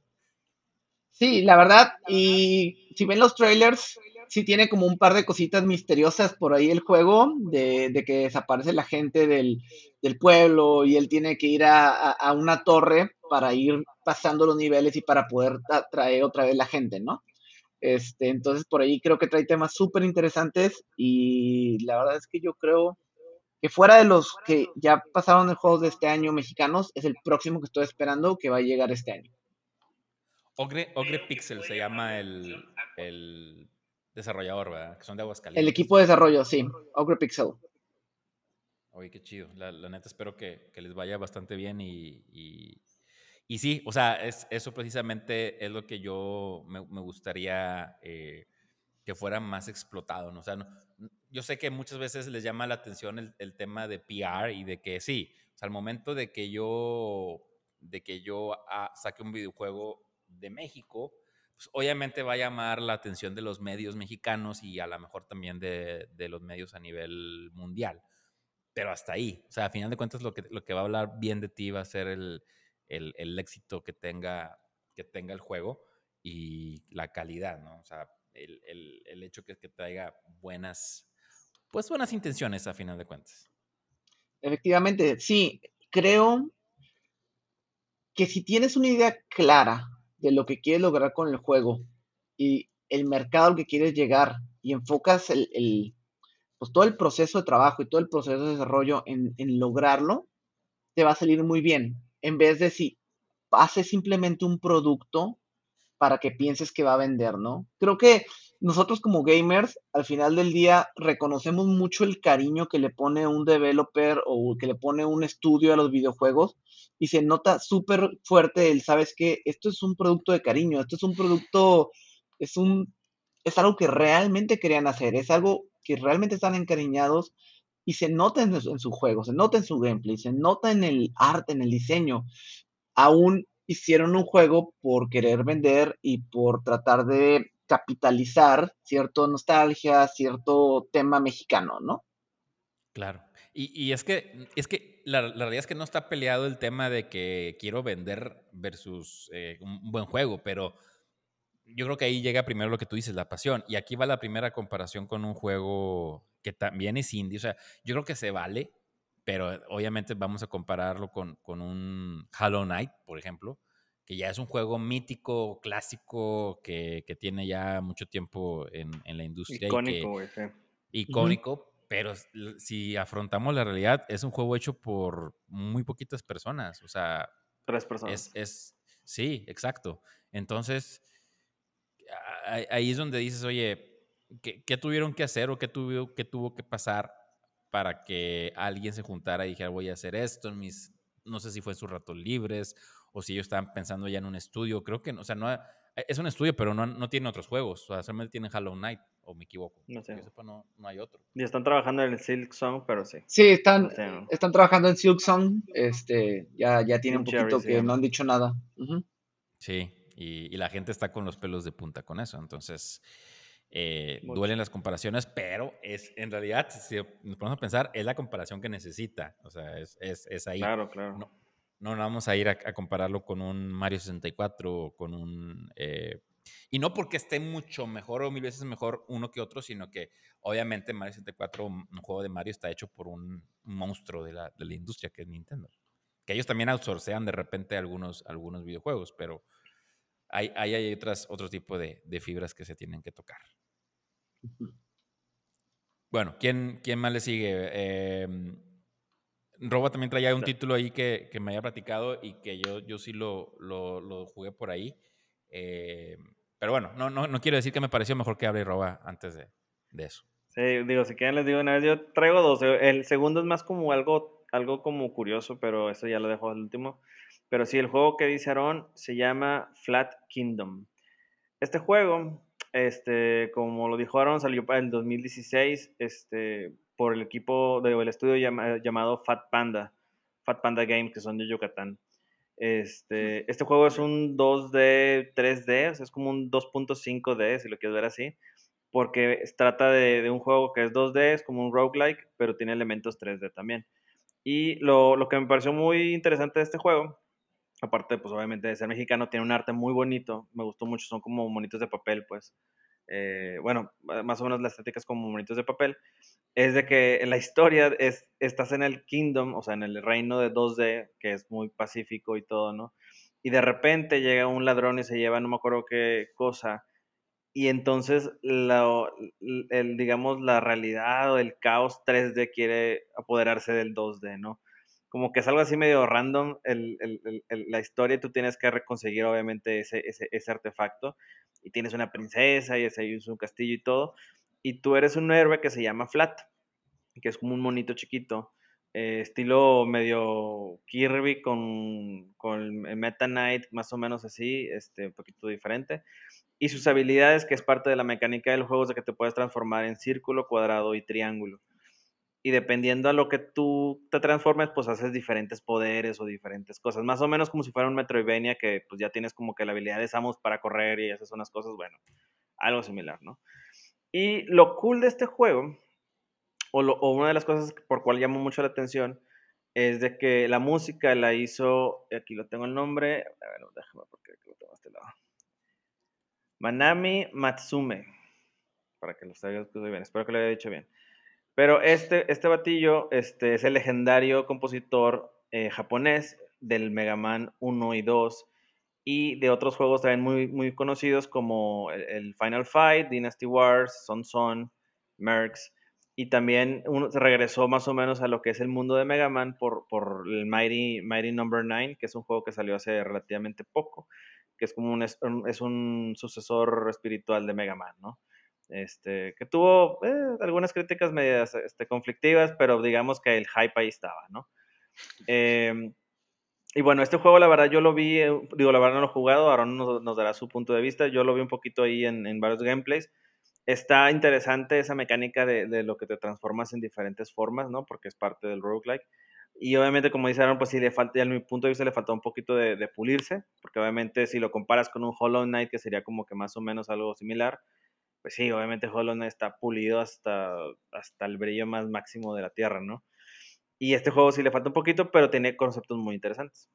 Sí, la verdad, y si ven los trailers, sí tiene como un par de cositas misteriosas por ahí el juego, de, de que desaparece la gente del, del, pueblo y él tiene que ir a, a, una torre para ir pasando los niveles y para poder traer otra vez la gente, ¿no? Este, entonces por ahí creo que trae temas súper interesantes y la verdad es que yo creo que fuera de los que ya pasaron en juegos de este año mexicanos, es el próximo que estoy esperando que va a llegar este año. Ogre, Ogre Pixel se llama el, el desarrollador, ¿verdad? Que son de Aguascalientes. El equipo de desarrollo, sí, Ogre Pixel. Oye, qué chido. La, neta espero que, que, les vaya bastante bien y y sí, o sea, es, eso precisamente es lo que yo me, gustaría eh, que fuera más explotado, ¿no? O sea, yo sé que muchas veces les llama la atención el, tema de PR y de que sí, al momento de que yo, de que yo ah, saque un videojuego de México, pues obviamente va a llamar la atención de los medios mexicanos y a lo mejor también de, de los medios a nivel mundial. Pero hasta ahí, o sea, a final de cuentas lo que, lo que va a hablar bien de ti va a ser el, el, éxito que tenga, que tenga el juego y la calidad, ¿no? O sea, el, hecho que, que traiga buenas, pues buenas intenciones a final de cuentas. Efectivamente, sí, creo que si tienes una idea clara de lo que quieres lograr con el juego y el mercado al que quieres llegar y enfocas el, pues todo el proceso de trabajo y todo el proceso de desarrollo en, en lograrlo, te va a salir muy bien en vez de si hace simplemente un producto para que pienses que va a vender, ¿no? Creo que nosotros como gamers, al final del día, reconocemos mucho el cariño que le pone un developer o que le pone un estudio a los videojuegos y se nota súper fuerte el, sabes que esto es un producto de cariño, esto es un producto, es un, es algo que realmente querían hacer, es algo que realmente están encariñados y se nota en, su juego, se nota en su gameplay, se nota en el arte, en el diseño. Aún hicieron un juego por querer vender y por tratar de capitalizar cierta nostalgia, cierto tema mexicano, ¿no? Claro. Y, es que, es que la, realidad es que no está peleado el tema de que quiero vender versus eh, un buen juego, pero yo creo que ahí llega primero lo que tú dices, la pasión. Y aquí va la primera comparación con un juego que también es indie. O sea, yo creo que se vale, pero obviamente vamos a compararlo con, con un Hollow Knight, por ejemplo, que ya es un juego mítico, clásico, que, que tiene ya mucho tiempo en, en la industria. Icónico, Icónico, pero si afrontamos la realidad, es un juego hecho por muy poquitas personas. O sea, tres personas. Es, es sí, exacto. Entonces, ahí es donde dices, oye, ¿qué, tuvieron que hacer o qué tuvo, qué tuvo que pasar para que alguien se juntara y dijera, voy a hacer esto en mis, no sé si fue en sus ratos libres o si ellos estaban pensando ya en un estudio, creo que, o sea, no, Es un estudio, pero no, no tiene otros juegos. O sea, solamente tiene Hollow Knight, o me equivoco. No sé. no, no, hay otro. Y están trabajando en el Silk Song, pero sí. Sí, están, están trabajando en Silk Song. Este, ya, ya tiene un poquito que no han dicho nada. Sí, y, y, la gente está con los pelos de punta con eso. Entonces, eh, duelen las comparaciones, pero es en realidad, si nos ponemos a pensar, es la comparación que necesita. O sea, es, es, es ahí. Claro, claro. No, no vamos a ir a, compararlo con un Mario 64 o con un... Eh, y no porque esté mucho mejor o mil veces mejor uno que otro, sino que obviamente Mario 64, un juego de Mario, está hecho por un monstruo de la, de la industria que es Nintendo. Que ellos también outsourcean de repente algunos, algunos videojuegos, pero hay, hay, hay otras, otro tipo de, de fibras que se tienen que tocar. Bueno, ¿quién, quién más le sigue? Eh, Roba también traía un título ahí que, que, me había platicado y que yo, yo sí lo, lo, lo jugué por ahí. Eh, pero bueno, no, no, no, quiero decir que me pareció mejor que hable Roba antes de, de, eso. Sí, digo, si quieren les digo una vez, yo traigo dos. El segundo es más como algo, algo como curioso, pero eso ya lo dejo al último. Pero sí, el juego que dice Aaron se llama Flat Kingdom. Este juego este, como lo dijo Aaron, salió para el 2016 este, por el equipo del estudio llamado Fat Panda, Fat Panda Games, que son de Yucatán. Este, este juego es un 2D, 3D, o sea, es como un 2.5D, si lo quieres ver así, porque trata de, de, un juego que es 2D, es como un roguelike, pero tiene elementos 3D también. Y lo, lo que me pareció muy interesante de este juego aparte, pues obviamente de ser mexicano, tiene un arte muy bonito, me gustó mucho, son como monitos de papel, pues, eh, bueno, más o menos la estética es como monitos de papel, es de que la historia es, estás en el kingdom, o sea, en el reino de 2D, que es muy pacífico y todo, ¿no? Y de repente llega un ladrón y se lleva, no me acuerdo qué cosa, y entonces, la, digamos, la realidad o el caos 3D quiere apoderarse del 2D, ¿no? Como que es algo así medio random el, el, el, la historia tú tienes que reconseguir obviamente ese, ese, ese artefacto y tienes una princesa y ese es un castillo y todo y tú eres un héroe que se llama Flat que es como un monito chiquito eh, estilo medio Kirby con, con Meta Knight más o menos así este un poquito diferente y sus habilidades que es parte de la mecánica del juego es de que te puedes transformar en círculo cuadrado y triángulo y dependiendo a lo que tú te transformes, pues haces diferentes poderes o diferentes cosas. Más o menos como si fuera un Metroidvania que pues ya tienes como que la habilidad de Samus para correr y haces unas cosas, bueno, algo similar, ¿no? Y lo cool de este juego, o, o una de las cosas por cual llamo mucho la atención, es de que la música la hizo, aquí lo tengo el nombre, a ver, déjame porque lo tengo a este lado. Manami Matsume, para que lo esté bien, espero que lo haya dicho bien. Pero este, este batillo este, es el legendario compositor eh, japonés del Mega Man 1 y 2 y de otros juegos también muy, muy conocidos como el, Final Fight, Dynasty Wars, Son Son, Mercs. Y también uno regresó más o menos a lo que es el mundo de Mega Man por, por el Mighty, Mighty Number no. 9, que es un juego que salió hace relativamente poco, que es como un, es un sucesor espiritual de Mega Man, ¿no? Este, que tuvo eh, algunas críticas medias este, conflictivas, pero digamos que el hype ahí estaba, ¿no? Em, y bueno, este juego la verdad yo lo vi, eh, digo, la verdad no lo he jugado, ahora nos, nos dará su punto de vista, yo lo vi un poquito ahí en, en varios gameplays. Está interesante esa mecánica de, de, lo que te transformas en diferentes formas, ¿no? Porque es parte del roguelike. Y obviamente, como dijeron, pues sí le falta, a mi punto de vista le falta un poquito de, de, pulirse, porque obviamente si lo comparas con un Hollow Knight, que sería como que más o menos algo similar, pues sí, obviamente Hollow Knight está pulido hasta, hasta el brillo más máximo de la Tierra, ¿no? Y este juego sí le falta un poquito, pero tiene conceptos muy interesantes.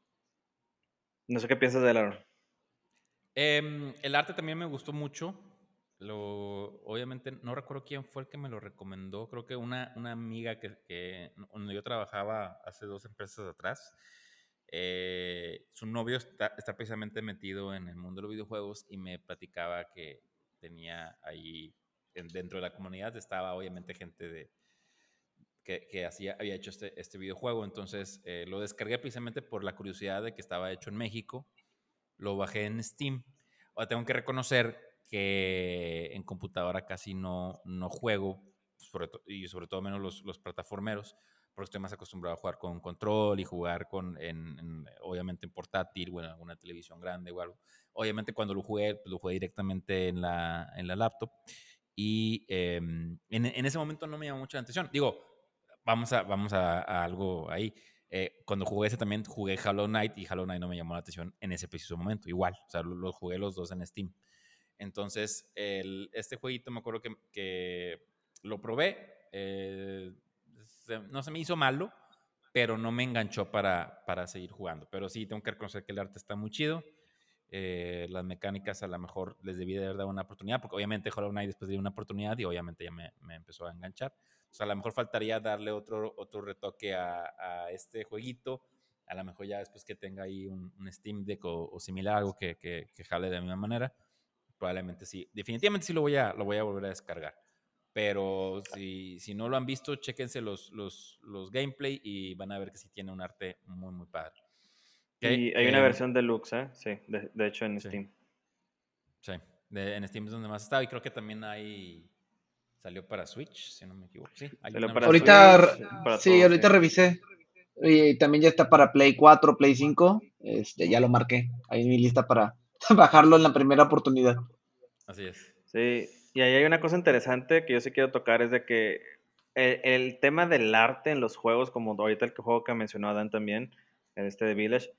No sé qué piensas de él, eh, el arte también me gustó mucho. Lo, obviamente, no recuerdo quién fue el que me lo recomendó. Creo que una, una amiga que, que, yo trabajaba hace dos empresas atrás. Eh, su novio está, precisamente metido en el mundo de los videojuegos y me platicaba que tenía ahí dentro de la comunidad estaba obviamente gente de, que, que hacía, había hecho este, este videojuego. Entonces eh, lo descargué precisamente por la curiosidad de que estaba hecho en México. Lo bajé en Steam. Ahora tengo que reconocer que en computadora casi no, no juego, sobre y sobre todo menos los, los plataformeros, porque estoy más acostumbrado a jugar con control y jugar con, en, obviamente en portátil o en alguna televisión grande o algo. Obviamente cuando lo jugué, pues, lo jugué directamente en la, en la laptop y em, en, en, ese momento no me llamó mucho atención. Digo, vamos a, vamos a, algo ahí. Eh, cuando jugué ese también jugué Hollow Knight y Hollow Knight no me llamó la atención en ese preciso momento, igual, o sea, los jugué los dos en Steam. Entonces, este jueguito me acuerdo que, que lo probé, eh, no se me hizo malo, pero no me enganchó para, para seguir jugando. Pero sí, tengo que reconocer que el arte está muy chido. Eh, las mecánicas a lo mejor les debí de haber dado una oportunidad, porque obviamente Hollow Knight después dio una oportunidad y obviamente ya me, me, empezó a enganchar. O sea, a lo mejor faltaría darle otro, otro retoque a, a este jueguito. A lo mejor ya después que tenga ahí un, Steam Deck o, similar, algo que, que, que, jale de la misma manera, probablemente sí. Definitivamente sí lo voy a, lo voy a volver a descargar. Pero si, si no lo han visto, chéquense los, los, los gameplay y van a ver que sí tiene un arte muy, muy padre. Y hay una em, versión deluxe, ¿eh? Sí, de, de hecho en Steam. Sí, en Steam es donde más está. Y creo que también hay. Salió para Switch, si no me equivoco. Sí, ahorita, sí, ahorita revisé. Y también ya está para Play 4, Play 5. Este, ya lo marqué. Ahí en mi lista para bajarlo en la primera oportunidad. Así es. Sí, y ahí hay una cosa interesante que yo sí quiero tocar, es de que el, tema del arte en los juegos, como ahorita el juego que mencionó Adán también, en este de Village,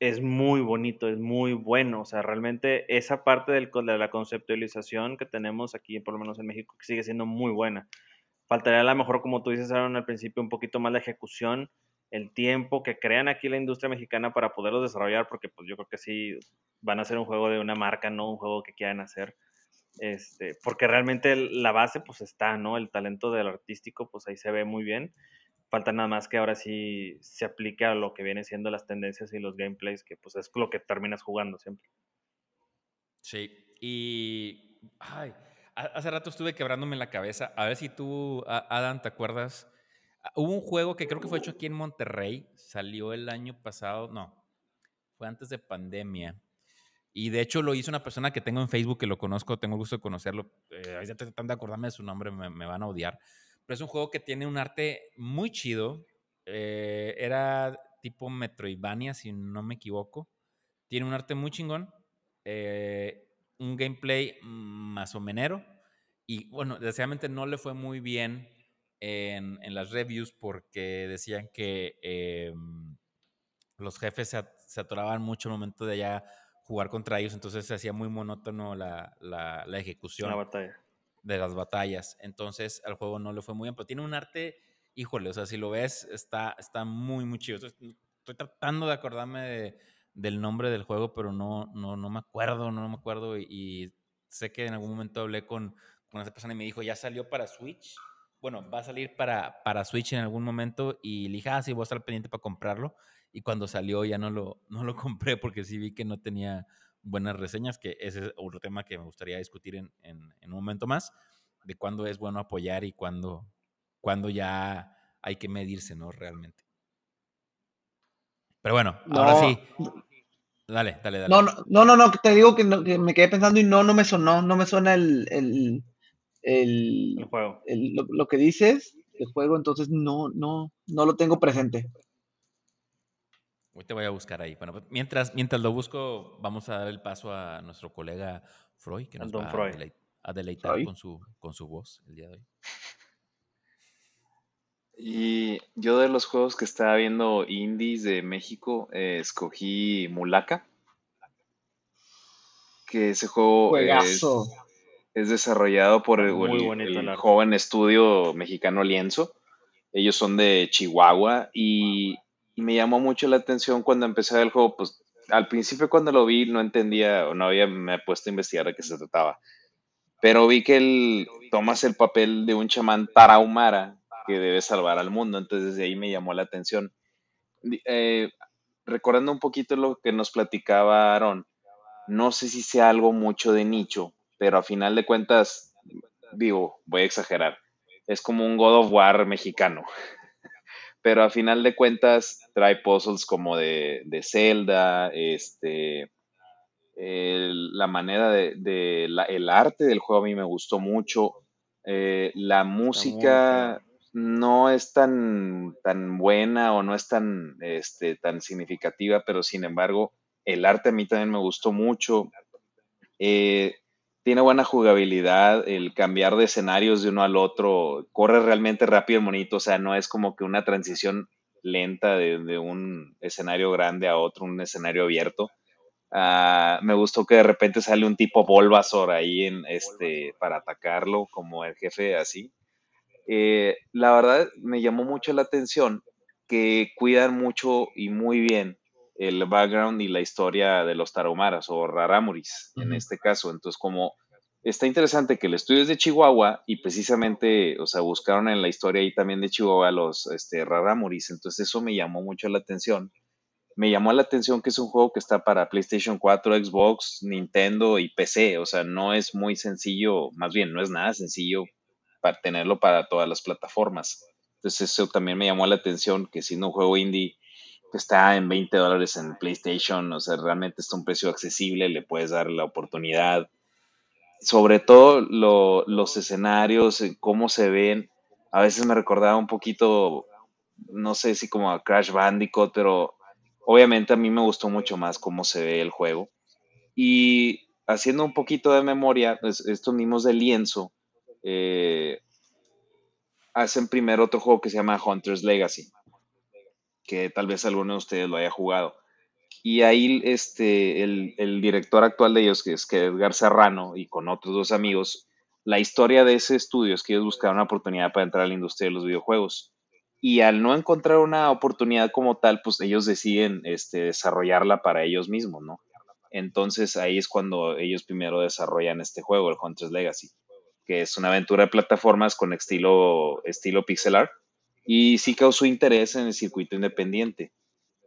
es muy bonito, es muy bueno. O sea, realmente esa parte del, de la conceptualización que tenemos aquí, por lo menos en México, que sigue siendo muy buena. Faltaría a lo mejor, como tú dices, al principio, un poquito más la ejecución, el tiempo que crean aquí la industria mexicana para poderlos desarrollar, porque pues yo creo que sí van a ser un juego de una marca, no un juego que quieran hacer. Este, porque realmente la base pues está, ¿no? El talento del artístico pues ahí se ve muy bien. Falta nada más que ahora sí se aplique a lo que viene siendo las tendencias y los gameplays, que pues es lo que terminas jugando siempre. Sí, y ay, hace rato estuve quebrándome la cabeza. A ver si tú, Adam, ¿te acuerdas? Ah, hubo un juego que creo que fue hecho aquí en Monterrey, salió el año pasado, no, fue antes de pandemia y de hecho lo hizo una persona que tengo en Facebook, que lo conozco, tengo el gusto de conocerlo. Eh, ya tratando de acordarme de su nombre, me, van a odiar. Pero es un juego que tiene un arte muy chido. Eh, era tipo Metroidvania, si no me equivoco. Tiene un arte muy chingón. Eh, un gameplay más o menos. Y bueno, desgraciadamente no le fue muy bien en, en las reviews porque decían que em, los jefes se, se atoraban mucho el momento de ya jugar contra ellos, entonces se hacía muy monótono la, la, la ejecución de las batallas. Entonces al juego no le fue muy bien, pero tiene un arte, híjole, o sea, si lo ves, está, está muy, muy chido. Estoy, tratando de acordarme del nombre del juego, pero no, no, no me acuerdo, no, me acuerdo. Y, sé que en algún momento hablé con, con esa persona y me dijo, ya salió para Switch. Bueno, va a salir para, para Switch en algún momento y le dije, ah, sí, voy a estar pendiente para comprarlo y cuando salió ya no lo, no lo compré porque sí vi que no tenía buenas reseñas, que ese es otro tema que me gustaría discutir en, en, un momento más, de cuándo es bueno apoyar y cuándo, cuándo ya hay que medirse, ¿no? Realmente. Pero bueno, ahora sí. Dale, dale, dale. No, no, no, no, te digo que, me quedé pensando y no, no me sonó, no me suena el, el, el, juego. lo, lo, que dices, el juego, entonces no, no, no lo tengo presente. Hoy te voy a buscar ahí. Bueno, pues, mientras, mientras lo busco, vamos a dar el paso a nuestro colega Freud, que nos va a, deleitar con su, con su voz el día de hoy. Y yo de los juegos que estaba viendo indies de México, eh, escogí Mulaka. Que ese juego es, es, desarrollado por el, el joven estudio mexicano Lienzo. Ellos son de Chihuahua y y me llamó mucho la atención cuando empecé el juego, pues al principio cuando lo vi no entendía o no había me puesto a investigar de qué se trataba. Pero vi que él tomas el papel de un chamán tarahumara que debe salvar al mundo, entonces desde ahí me llamó la atención. Eh, recordando un poquito lo que nos platicaba Aaron, no sé si sea algo mucho de nicho, pero a final de cuentas, digo, voy a exagerar, es como un God of War mexicano pero a final de cuentas trae puzzles como de, de Zelda, este, la manera de, el arte del juego a mí me gustó mucho, eh, la música no es tan, tan buena o no es tan, este, tan significativa, pero sin embargo, el arte a mí también me gustó mucho. Eh, tiene buena jugabilidad, el cambiar de escenarios de uno al otro, corre realmente rápido el monito, o sea, no es como que una transición lenta de, un escenario grande a otro, un escenario abierto. Ah, me gustó que de repente sale un tipo Bulbasaur ahí en, este, para atacarlo, como el jefe así. Eh, la verdad me llamó mucho la atención que cuidan mucho y muy bien el background y la historia de los tarahumaras o raramuris en este caso. Entonces, como está interesante que el estudio es de Chihuahua y precisamente, o sea, buscaron en la historia ahí también de Chihuahua los este, raramuris. Entonces, eso me llamó mucho la atención. Me llamó la atención que es un juego que está para PlayStation 4, Xbox, Nintendo y PC. O sea, no es muy sencillo, más bien, no es nada sencillo para tenerlo para todas las plataformas. Entonces, eso también me llamó la atención que siendo un juego indie está en 20 dólares en PlayStation, o sea, realmente está un precio accesible, le puedes dar la oportunidad. Sobre todo los escenarios, eh, cómo se ven, a veces me recordaba un poquito, no sé si como a Crash Bandicoot, pero obviamente a mí me gustó mucho más cómo se ve el juego. Y haciendo un poquito de memoria, estos mismos de lienzo, eh, hacen primero otro juego que se llama Hunter's Legacy que tal vez alguno de ustedes lo haya jugado. Y ahí este, el, director actual de ellos, que es que Edgar Serrano, y con otros dos amigos, la historia de ese estudio es que ellos buscaron una oportunidad para entrar a la industria de los videojuegos. Y al no encontrar una oportunidad como tal, pues ellos deciden este, desarrollarla para ellos mismos, ¿no? Entonces ahí es cuando ellos primero desarrollan este juego, el Hunter's Legacy, que es una aventura de plataformas con estilo, estilo pixel art y sí causó interés en el circuito independiente.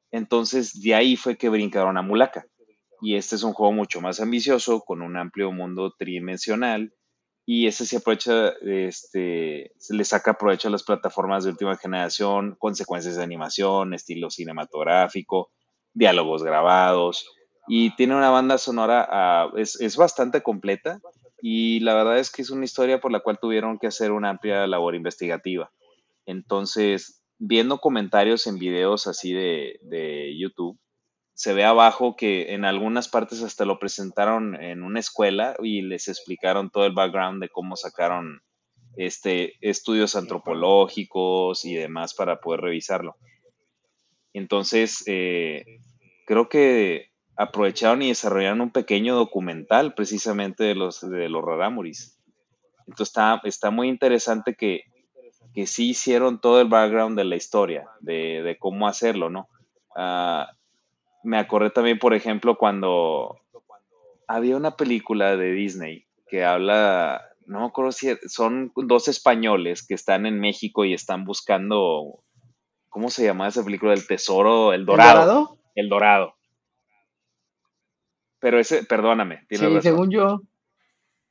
Entonces, de ahí fue que brincaron a Mulaka. Y este es un juego mucho más ambicioso, con un amplio mundo tridimensional. Y este se aprovecha, este, le saca provecho a las plataformas de última generación, consecuencias de animación, estilo cinematográfico, diálogos grabados. Y tiene una banda sonora, ah, es, es bastante completa. Y la verdad es que es una historia por la cual tuvieron que hacer una amplia labor investigativa. Entonces, viendo comentarios en videos así de, YouTube, se ve abajo que en algunas partes hasta lo presentaron en una escuela y les explicaron todo el background de cómo sacaron este, estudios antropológicos y demás para poder revisarlo. Entonces, eh, creo que aprovecharon y desarrollaron un pequeño documental precisamente de los, de los Raramuris. Entonces está, está muy interesante que que sí hicieron todo el background de la historia, de, cómo hacerlo, ¿no? Ah, me acordé también, por ejemplo, cuando había una película de Disney que habla, no me acuerdo si son dos españoles que están en México y están buscando, ¿cómo se llama esa película? El tesoro, el dorado. ¿El dorado? El dorado. Pero ese, perdóname, tiene sí, según yo.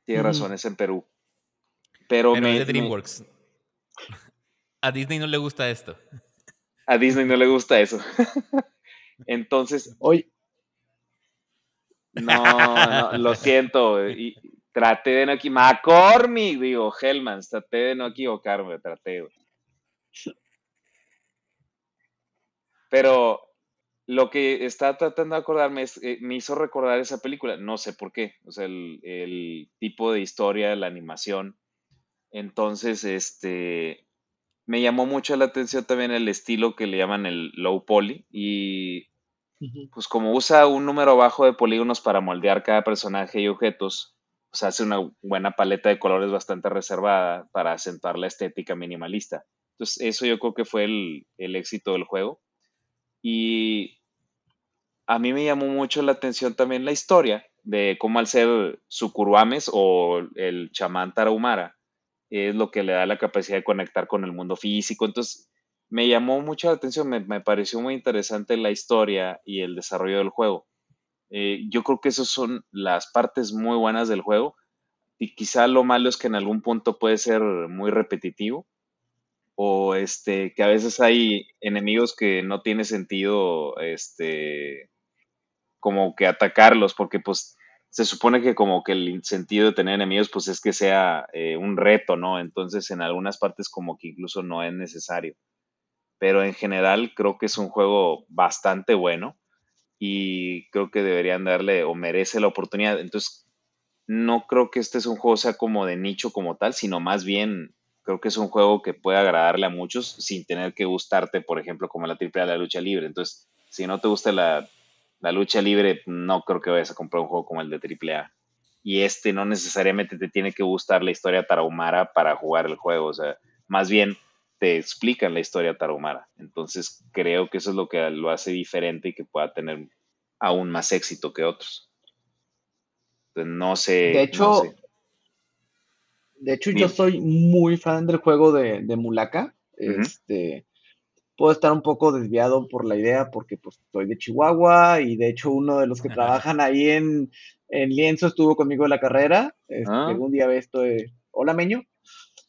Tiene razón, es en Perú. Pero, Pero de DreamWorks. A Disney no le gusta esto. A Disney no le gusta eso. Entonces. Hoy. No, no, lo siento. Y traté de no equivocarme. McCormick, digo, Hellman, traté de no equivocarme, traté. Pero lo que está tratando de acordarme es, eh, me hizo recordar esa película, no sé por qué, o sea, el, el tipo de historia, la animación. Entonces, este, me llamó mucho la atención también el estilo que le llaman el low poly y pues como usa un número bajo de polígonos para moldear cada personaje y objetos, pues hace una buena paleta de colores bastante reservada para acentuar la estética minimalista. Entonces eso yo creo que fue el, el éxito del juego. Y a mí me llamó mucho la atención también la historia de cómo al ser Sukuruames o el chamán Tarahumara, es lo que le da la capacidad de conectar con el mundo físico. Entonces, me llamó mucho atención, me, pareció muy interesante la historia y el desarrollo del juego. Eh, yo creo que esas son las partes muy buenas del juego y quizá lo malo es que en algún punto puede ser muy repetitivo o este que a veces hay enemigos que no tiene sentido este como que atacarlos porque pues se supone que como que el sentido de tener enemigos pues es que sea eh, un reto, ¿no? Entonces en algunas partes como que incluso no es necesario. Pero en general creo que es un juego bastante bueno y creo que deberían darle o merece la oportunidad. Entonces no creo que este es un juego sea como de nicho como tal, sino más bien creo que es un juego que puede agradarle a muchos sin tener que gustarte, por ejemplo, como la triple de la lucha libre. Entonces, si no te gusta la la lucha libre, no creo que vayas a comprar un juego como el de AAA. Y este no necesariamente te tiene que gustar la historia tarahumara para jugar el juego, o sea, más bien te explican la historia tarahumara. Entonces creo que eso es lo que lo hace diferente y que pueda tener aún más éxito que otros. Entonces, no sé. De hecho, de hecho yo soy muy fan del juego de, de Mulaka. Este, puedo estar un poco desviado por la idea porque pues soy de Chihuahua y de hecho uno de los que trabajan ahí en, en Lienzo estuvo conmigo en la carrera. Este, ah. Algún día ve esto de, hola Meño.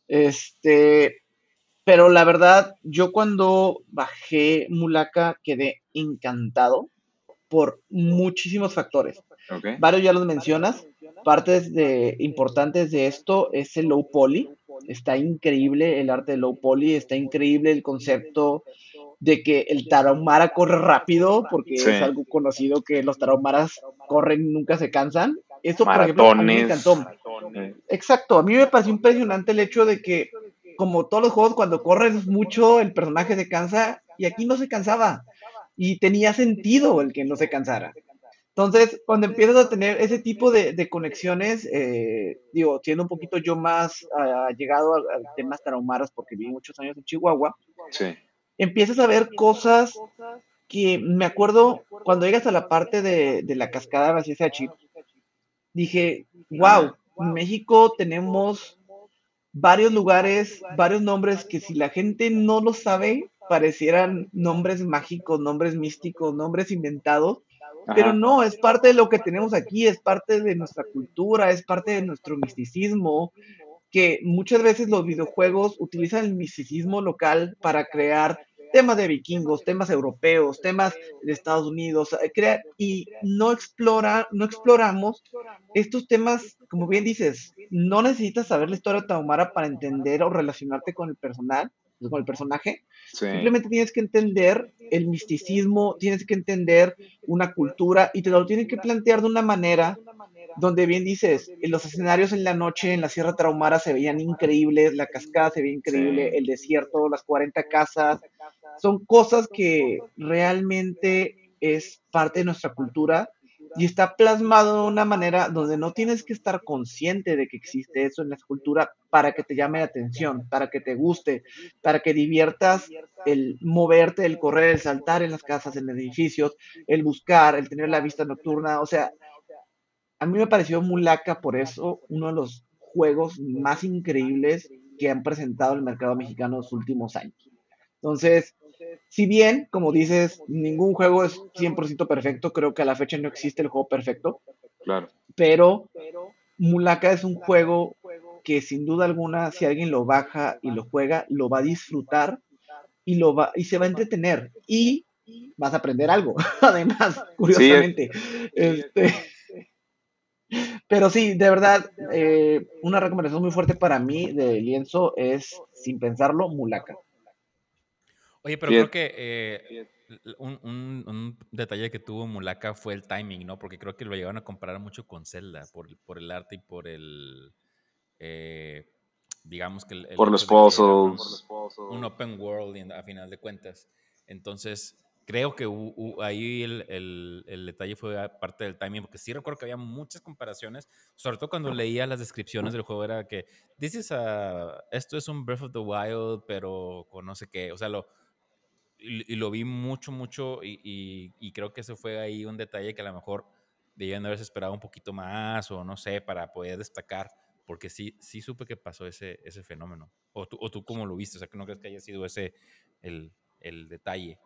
Este, pero la verdad, yo cuando bajé Mulaka quedé encantado por muchísimos factores. Varios ya los mencionas. Partes de, importantes de esto es el low poly. Está increíble el arte de low poly, está increíble el concepto de que el tarahumara corre rápido, porque es algo conocido que los tarahumaras corren y nunca se cansan. Eso, por ejemplo, a mí me encantó. Exacto, a mí me pareció impresionante el hecho de que, como todos los juegos, cuando corres mucho, el personaje se cansa, y aquí no se cansaba. Y tenía sentido el que no se cansara. Entonces, cuando empiezas a tener ese tipo de, conexiones, eh, digo, siendo un poquito yo más uh, llegado a, temas tarahumaras, porque viví muchos años en Chihuahua, empiezas a ver cosas que me acuerdo cuando llegas a la parte de, la cascada Basisachi, dije, wow, en México tenemos varios lugares, varios nombres que si la gente no lo sabe, parecieran nombres mágicos, nombres místicos, nombres inventados, pero no, es parte de lo que tenemos aquí, es parte de nuestra cultura, es parte de nuestro misticismo, que muchas veces los videojuegos utilizan el misticismo local para crear temas de vikingos, temas europeos, temas de Estados Unidos, eh, y no explora, no exploramos estos temas, como bien dices, no necesitas saber la historia de Taumara para entender o relacionarte con el personal, con el personaje. Simplemente tienes que entender el misticismo, tienes que entender una cultura y te lo tienes que plantear de una manera donde bien dices, en los escenarios en la noche en la Sierra Traumara se veían increíbles, la cascada se veía increíble, el desierto, las 40 casas, son cosas que realmente es parte de nuestra cultura y está plasmado de una manera donde no tienes que estar consciente de que existe eso en la escultura para que te llame la atención, para que te guste, para que diviertas el moverte, el correr, el saltar en las casas, en edificios, el buscar, el tener la vista nocturna. O sea, a mí me pareció Mulaka por eso uno de los juegos más increíbles que han presentado el mercado mexicano en los últimos años. Entonces, si bien, como dices, ningún juego es 100% perfecto, creo que a la fecha no existe el juego perfecto. Claro. Pero Mulaka es un juego que sin duda alguna, si alguien lo baja y lo juega, lo va a disfrutar y, lo va, y se va a entretener. Y vas a aprender algo, además, curiosamente. Este, pero sí, de verdad, eh, una recomendación muy fuerte para mí de lienzo es, sin pensarlo, Mulaka. Oye, pero creo que eh, un, detalle que tuvo Mulaka fue el timing, ¿no? Porque creo que lo llevan a comparar mucho con Zelda por, por el arte y por el. Eh, digamos que. por, los puzzles. Un open world, a final de cuentas. Entonces, creo que ahí el, el, detalle fue parte del timing, porque sí recuerdo que había muchas comparaciones, sobre todo cuando leía las descripciones del juego, era que, dices, esto es un Breath of the Wild, pero con no sé qué, o sea, lo y, lo vi mucho, mucho y, creo que ese fue ahí un detalle que a lo mejor debían haberse esperado un poquito más o no sé, para poder destacar, porque sí, sí supe que pasó ese, ese fenómeno. O tú, o tú cómo lo viste, o sea, que no crees que haya sido ese el, el detalle.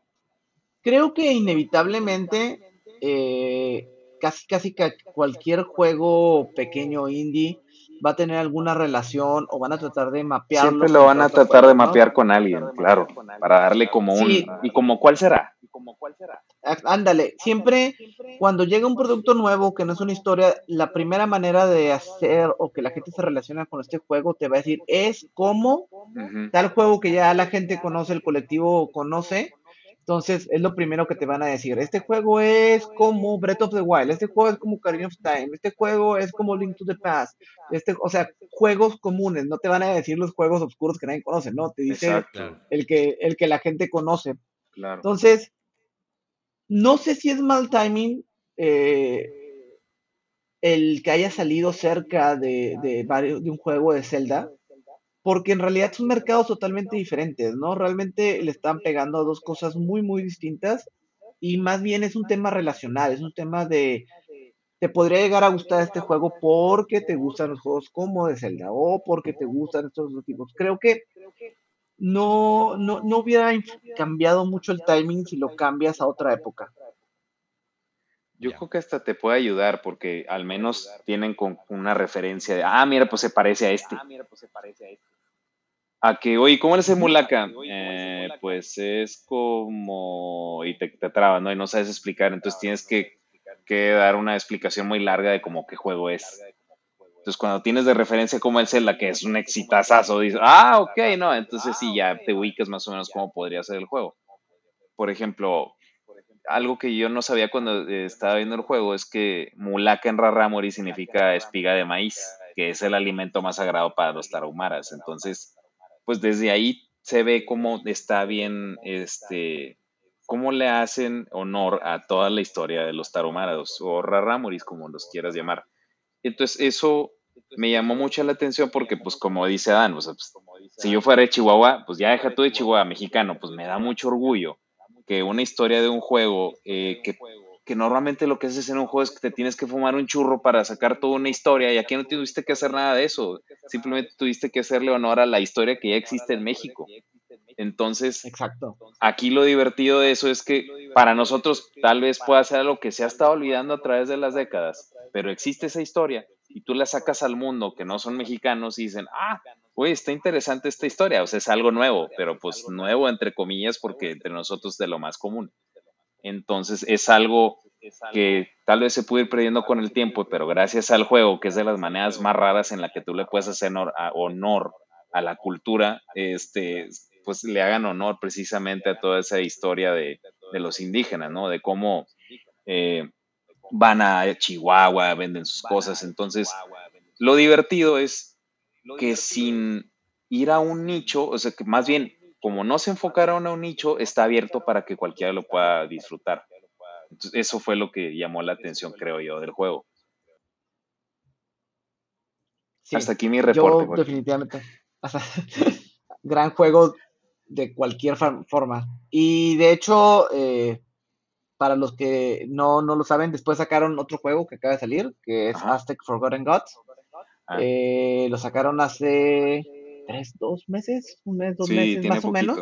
Creo que inevitablemente eh, casi, casi cualquier juego pequeño indie va a tener alguna relación o van a tratar de mapearlo. Siempre lo van a tratar de mapear con alguien, claro, para darle como un... ¿Y como cuál será? Ándale, siempre cuando llega un producto nuevo que no es una historia, la primera manera de hacer o que la gente se relaciona con este juego te va a decir es como tal juego que ya la gente conoce, el colectivo conoce, entonces, es lo primero que te van a decir. Este juego es como Breath of the Wild, este juego es como Ocarina of Time, este juego es como Link to the Past. Este, o sea, juegos comunes, no te van a decir los juegos oscuros que nadie conoce, ¿no? Te dice el que, el que la gente conoce. Entonces, no sé si es mal timing eh, el que haya salido cerca de, de, de un juego de Zelda porque en realidad son mercados totalmente diferentes, ¿no? Realmente le están pegando a dos cosas muy, muy distintas y más bien es un tema relacional, es un tema de, te podría llegar a gustar este juego porque te gustan los juegos como de Zelda o porque te gustan estos dos tipos. Creo que no, no, no hubiera cambiado mucho el timing si lo cambias a otra época. Yo creo que hasta te puede ayudar porque al menos tienen con una referencia de, ah, mira, pues se parece a este. Ah, mira, pues se parece a este. A que, oye, ¿cómo es el mulaca? Eh, pues es como. Y te, te trabas, ¿no? Y no sabes explicar. Entonces tienes que, que, dar una explicación muy larga de cómo qué juego es. Entonces, cuando tienes de referencia como el Zelda, que es un exitazazo, dices, ah, ok, no. Entonces, sí, ya te ubicas más o menos cómo podría ser el juego. Por ejemplo, algo que yo no sabía cuando estaba viendo el juego es que mulaca en Raramori significa espiga de maíz, que es el alimento más sagrado para los tarahumaras. Entonces, pues desde ahí se ve cómo está bien, este, cómo le hacen honor a toda la historia de los tarumados o rarámuris, como los quieras llamar. Entonces, eso me llamó mucho la atención porque, pues, como dice Adán, pues, si yo fuera de Chihuahua, pues ya deja tú de Chihuahua mexicano, pues me da mucho orgullo que una historia de un juego eh, que que normalmente lo que haces en un juego es que te tienes que fumar un churro para sacar toda una historia y aquí no tuviste que hacer nada de eso, simplemente tuviste que hacerle honor a la historia que ya existe en México. Entonces, Exacto. aquí lo divertido de eso es que para nosotros tal vez pueda ser algo que se ha estado olvidando a través de las décadas, pero existe esa historia y tú la sacas al mundo que no son mexicanos y dicen, ah, oye, está interesante esta historia, o sea, es algo nuevo, pero pues nuevo entre comillas porque entre nosotros es de lo más común. Entonces es algo que tal vez se puede ir perdiendo con el tiempo, pero gracias al juego, que es de las maneras más raras en la que tú le puedes hacer honor a, la cultura, este, pues le hagan honor precisamente a toda esa historia de, los indígenas, ¿no? De cómo eh, van a Chihuahua, venden sus cosas. Entonces, lo divertido es que sin ir a un nicho, o sea, que más bien como no se enfocaron a un nicho, está abierto para que cualquiera lo pueda disfrutar. Entonces, eso fue lo que llamó la atención, creo yo, del juego. Hasta aquí mi reporte. Yo, definitivamente. gran juego de cualquier forma. Y de hecho, eh, para los que no, lo saben, después sacaron otro juego que acaba de salir, que es Aztec Forgotten Gods. Ah. Eh, lo sacaron hace tres, dos meses, un mes, dos meses más o menos.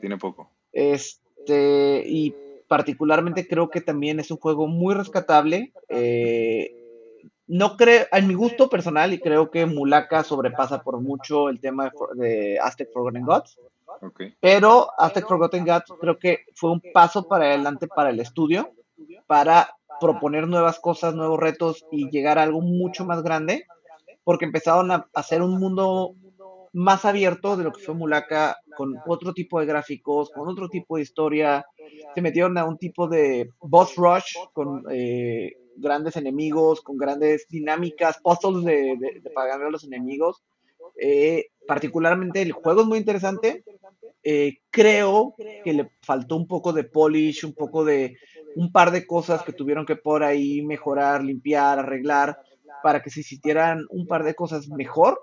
Tiene poco. Este, y particularmente creo que también es un juego muy rescatable. Eh, no creo, en mi gusto personal, y creo que Mulaka sobrepasa por mucho el tema de, Aztec Forgotten Gods. Pero Aztec Forgotten Gods creo que fue un paso para adelante para el estudio, para proponer nuevas cosas, nuevos retos y llegar a algo mucho más grande, porque empezaron a hacer un mundo más abierto de lo que fue Mulaka, con otro tipo de gráficos, con otro tipo de historia. Se metieron a un tipo de boss rush con eh, grandes enemigos, con grandes dinámicas, puzzles de, de, ganar a los enemigos. Eh, particularmente el juego es muy interesante. Eh, creo que le faltó un poco de polish, un poco de un par de cosas que tuvieron que por ahí mejorar, limpiar, arreglar, para que se hicieran un par de cosas mejor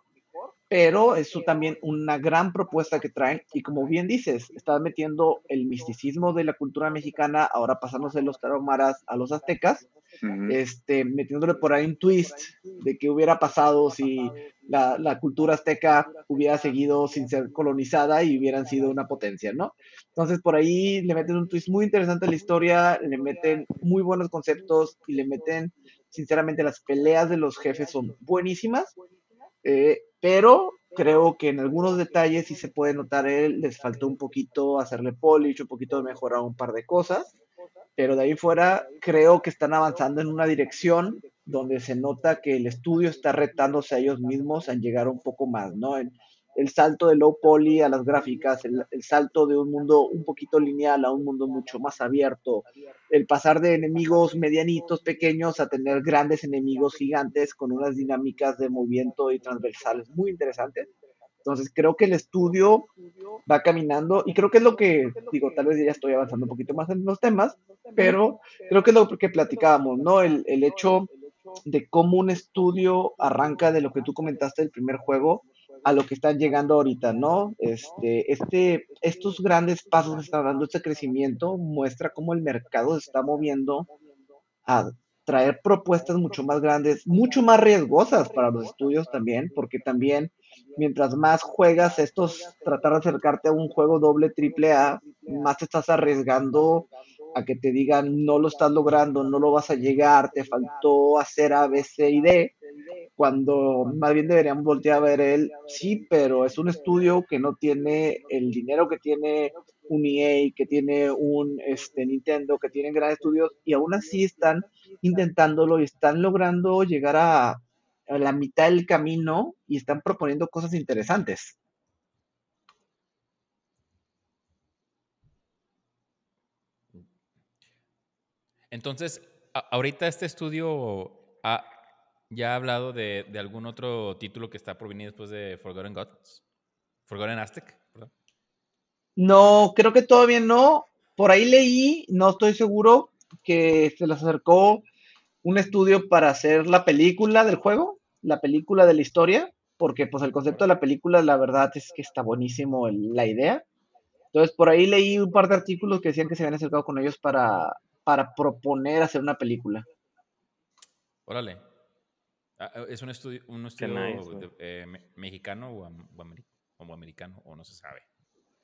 pero eso también una gran propuesta que traen y como bien dices, está metiendo el misticismo de la cultura mexicana, ahora pasándose los taromaras a los aztecas, este, metiéndole por ahí un twist de qué hubiera pasado si la, la, cultura azteca hubiera seguido sin ser colonizada y hubieran sido una potencia, ¿no? Entonces por ahí le meten un twist muy interesante a la historia, le meten muy buenos conceptos y le meten, sinceramente, las peleas de los jefes son buenísimas eh, pero creo que en algunos detalles sí se puede notar él, les faltó un poquito hacerle polish, un poquito mejorar un par de cosas, pero de ahí fuera creo que están avanzando en una dirección donde se nota que el estudio está retándose a ellos mismos a llegar un poco más, ¿no? El salto de low poly a las gráficas, el, salto de un mundo un poquito lineal a un mundo mucho más abierto, el pasar de enemigos medianitos, pequeños, a tener grandes enemigos gigantes con unas dinámicas de movimiento y transversales muy interesantes. Entonces creo que el estudio va caminando y creo que es lo que, digo, tal vez ya estoy avanzando un poquito más en los temas, pero creo que es lo que platicábamos, ¿no? El, el hecho de cómo un estudio arranca de lo que tú comentaste del primer juego a lo que están llegando ahorita, ¿no? Este, este, estos grandes pasos que están dando, este crecimiento, muestra cómo el mercado se está moviendo a traer propuestas mucho más grandes, mucho más riesgosas para los estudios también, porque también mientras más juegas estos, tratar de acercarte a un juego doble, triple A, más te estás arriesgando a que te digan no lo estás logrando, no lo vas a llegar, te faltó hacer A, B, C y D, cuando más bien deberíamos voltear a ver él, sí, pero es un estudio que no tiene el dinero que tiene un EA, que tiene un este, Nintendo, que tienen grandes estudios, y aún así están intentándolo y están logrando llegar a la mitad del camino y están proponiendo cosas interesantes. Entonces, ahorita este estudio ha, ya ha hablado de, algún otro título que está por venir después de Forgotten Gods. Forgotten Aztec, perdón. No, creo que todavía no. Por ahí leí, no estoy seguro, que se les acercó un estudio para hacer la película del juego, la película de la historia, porque pues el concepto de la película, la verdad es que está buenísimo la idea. Entonces, por ahí leí un par de artículos que decían que se habían acercado con ellos para, para proponer hacer una película. Órale. Ah, ah, ¿Es un estudio, un estudio eh, mexicano o, americano o no se sabe?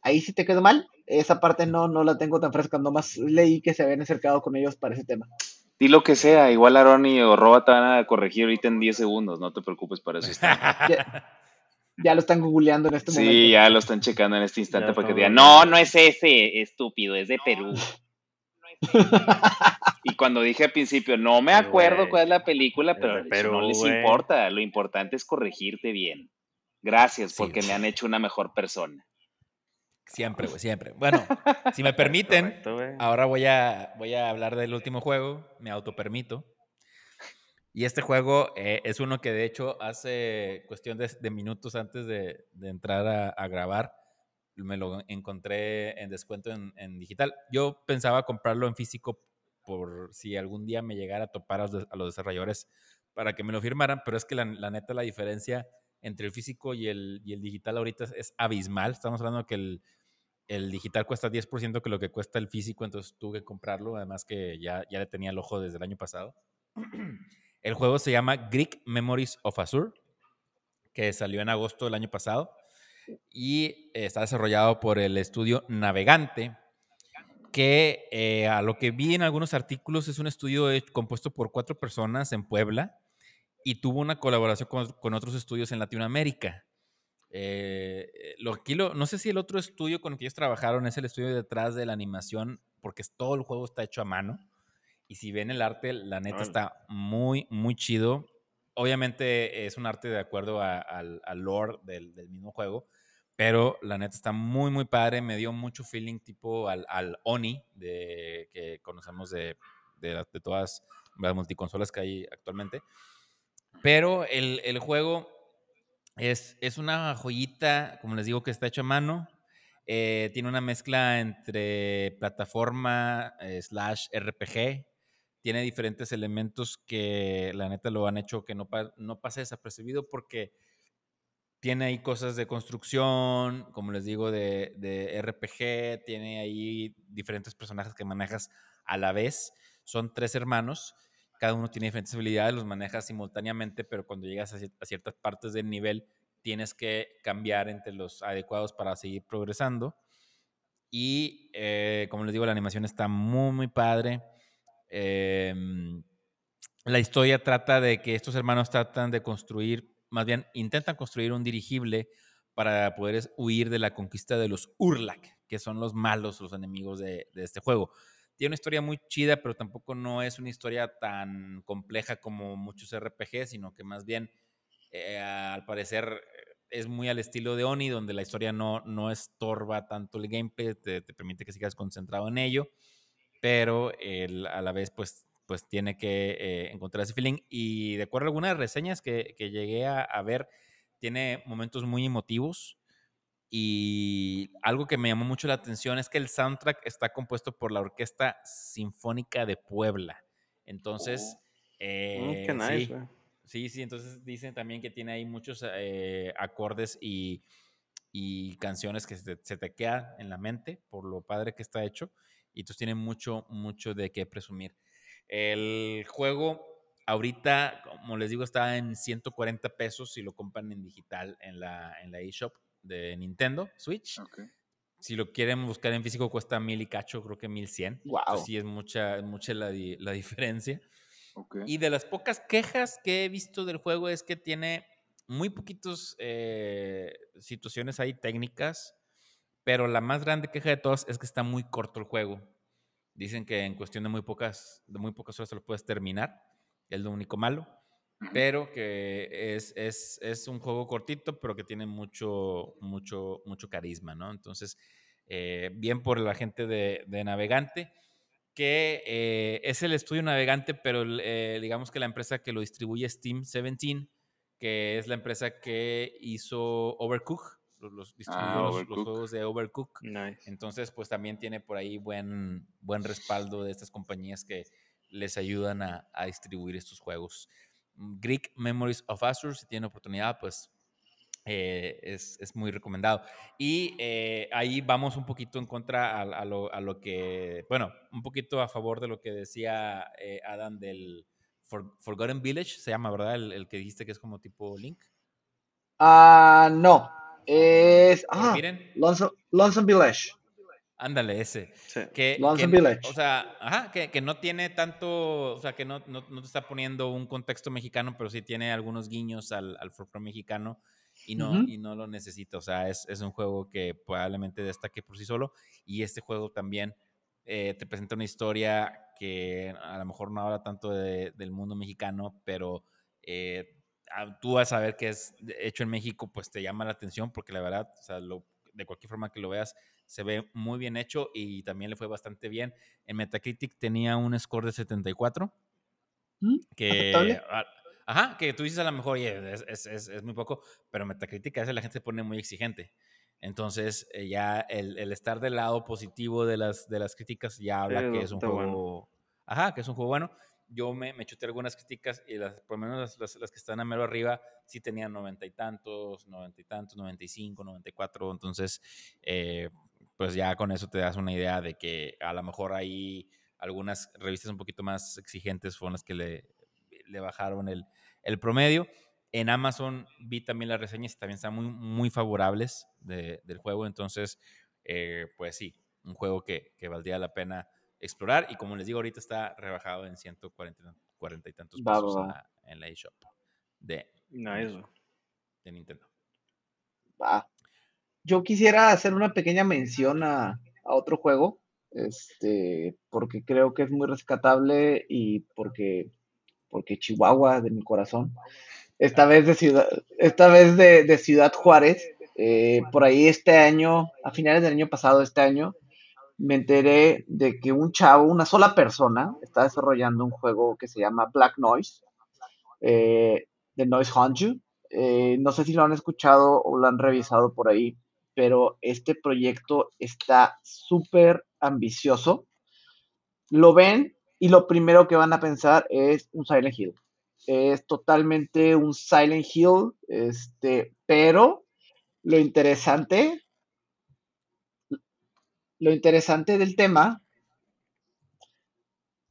Ahí sí te quedó mal. Esa parte no, no la tengo tan fresca. Nomás leí que se habían acercado con ellos para ese tema. Di lo que sea. Igual Aroni o Roba te van a corregir ahorita en 10 segundos. No te preocupes para eso. ya, lo están googleando en este momento. Sí, ya lo están checando en este instante para que digan, no, no es ese, estúpido, es de Perú. y cuando dije al principio, no me acuerdo cuál es la película, pero, no les importa. Lo importante es corregirte bien. Gracias, porque me han hecho una mejor persona. Siempre, siempre. Bueno, si me permiten, ahora voy a, voy a hablar del último juego, me autopermito. Y este juego eh, es uno que de hecho hace cuestión de, minutos antes de, entrar a grabar, me lo encontré en descuento en, digital. Yo pensaba comprarlo en físico por si algún día me llegara a topar a los, desarrolladores para que me lo firmaran, pero es que la, neta la diferencia entre el físico y el, y el digital ahorita es, abismal. Estamos hablando que el, el digital cuesta 10% que lo que cuesta el físico, entonces tuve que comprarlo, además que ya, ya le tenía el ojo desde el año pasado. El juego se llama Greek Memories of Azure, que salió en agosto del año pasado y está desarrollado por el estudio Navegante, que eh, a lo que vi en algunos artículos es un estudio compuesto por cuatro personas en Puebla y tuvo una colaboración con, otros estudios en Latinoamérica. Eh, lo, aquí no sé si el otro estudio con el que ellos trabajaron es el estudio detrás de la animación, porque todo el juego está hecho a mano. Y si ven el arte, la neta está muy, muy chido obviamente es un arte de acuerdo al, lore del, mismo juego, pero la neta está muy, muy padre. Me dio mucho feeling tipo al, Oni de, que conocemos de, de, todas las multiconsolas que hay actualmente. Pero el, juego es, es, una joyita, como les digo, que está hecho a mano. Eh, tiene una mezcla entre plataforma eh, slash RPG tiene diferentes elementos que la neta lo han hecho que no, no pase desapercibido porque tiene ahí cosas de construcción, como les digo, de, de, RPG, tiene ahí diferentes personajes que manejas a la vez. Son tres hermanos, cada uno tiene diferentes habilidades, los manejas simultáneamente, pero cuando llegas a, ciertas partes del nivel tienes que cambiar entre los adecuados para seguir progresando. Y eh, como les digo, la animación está muy, muy padre. Em, la historia trata de que estos hermanos tratan de construir más bien intentan construir un dirigible para poder huir de la conquista de los Urlak, que son los malos, los enemigos de, este juego. Tiene una historia muy chida, pero tampoco no es una historia tan compleja como muchos RPG, sino que más bien, eh, al parecer, es muy al estilo de Oni, donde la historia no, no estorba tanto el gameplay, te, permite que sigas concentrado en ello, pero a la vez, pues, pues tiene que eh, encontrar ese feeling. Y de acuerdo a algunas reseñas que, llegué a, ver, tiene momentos muy emotivos. Y algo que me llamó mucho la atención es que el soundtrack está compuesto por la Orquesta Sinfónica de Puebla. Entonces, oh. mm, qué nice, Sí, sí, entonces dicen también que tiene ahí muchos eh, acordes y, canciones que se, te quedan en la mente por lo padre que está hecho y entonces tiene mucho, mucho de qué presumir. El juego ahorita, como les digo, está en 140 pesos si lo compran en digital en la, en la eShop de Nintendo Switch. Si lo quieren buscar en físico cuesta mil y cacho, creo que mil cien. Wow. sí es mucha, mucha la, la diferencia. Y de las pocas quejas que he visto del juego es que tiene muy poquitos eh, situaciones ahí técnicas, pero la más grande queja de todas es que está muy corto el juego. Dicen que en cuestión de muy pocas, de muy pocas horas se lo puedes terminar, es lo único malo, pero que es, es, es, un juego cortito, pero que tiene mucho, mucho, mucho carisma, ¿no? Entonces, eh, bien por la gente de, de Navegante que eh, es el estudio navegante, pero eh, digamos que la empresa que lo distribuye es Team 17, que es la empresa que hizo Overcook, los, distribuyó ah, los, juegos de Overcook. Entonces, pues también tiene por ahí buen, buen respaldo de estas compañías que les ayudan a, a distribuir estos juegos. Mm, Greek Memories of Azure, si tiene oportunidad, pues eh, es, es, muy recomendado. Y eh, ahí vamos un poquito en contra a, lo, a, lo, que, bueno, un poquito a favor de lo que decía eh, Adam del Forgotten Village, se llama, ¿verdad? El, el, que dijiste que es como tipo Link. Ah, no. Es. Ah, Lonesome, Village. Ándale, ese. Que, Village. O sea, ajá, que, que, no tiene tanto, o sea, que no, no, no, te está poniendo un contexto mexicano, pero sí tiene algunos guiños al, al folclore mexicano y no, y no lo necesita. O sea, es, es, un juego que probablemente destaque por sí solo y este juego también eh, te presenta una historia que a lo mejor no habla tanto del mundo mexicano, pero eh, tú vas a saber que es hecho en México, pues te llama la atención porque la verdad, o sea, de cualquier forma que lo veas, se ve muy bien hecho y también le fue bastante bien. En Metacritic tenía un score de 74. Mm, que Ajá, que tú dices a lo mejor, oye, es, es, es, muy poco, pero Metacritic a veces la gente se pone muy exigente. Entonces, eh, ya el, el, estar del lado positivo de las, de las críticas ya habla que es un juego. Ajá, que es un juego bueno. Yo me, me algunas críticas y las, por lo menos las, que están a mero arriba sí tenían noventa y tantos, noventa y tantos, noventa y cinco, noventa y cuatro. Entonces, eh, pues ya con eso te das una idea de que a lo mejor hay algunas revistas un poquito más exigentes fueron las que le, bajaron el, el promedio. En Amazon vi también las reseñas y también están muy, muy favorables del juego. Entonces, eh, pues sí, un juego que, que, valdría la pena explorar. Y como les digo, ahorita está rebajado en 140 40 y tantos pesos en la eShop de, de Nintendo. Va. Yo quisiera hacer una pequeña mención a, a otro juego, este, porque creo que es muy rescatable y porque porque Chihuahua de mi corazón. Esta vez de Ciudad, esta vez de, Ciudad Juárez, eh, por ahí este año, a finales del año pasado, este año, me enteré de que un chavo, una sola persona, está desarrollando un juego que se llama Black Noise, eh, de Noise Honju. Eh, no sé si lo han escuchado o lo han revisado por ahí, pero este proyecto está súper ambicioso. Lo ven y lo primero que van a pensar es un Silent Hill. Es totalmente un Silent Hill, este, pero lo interesante, lo interesante del tema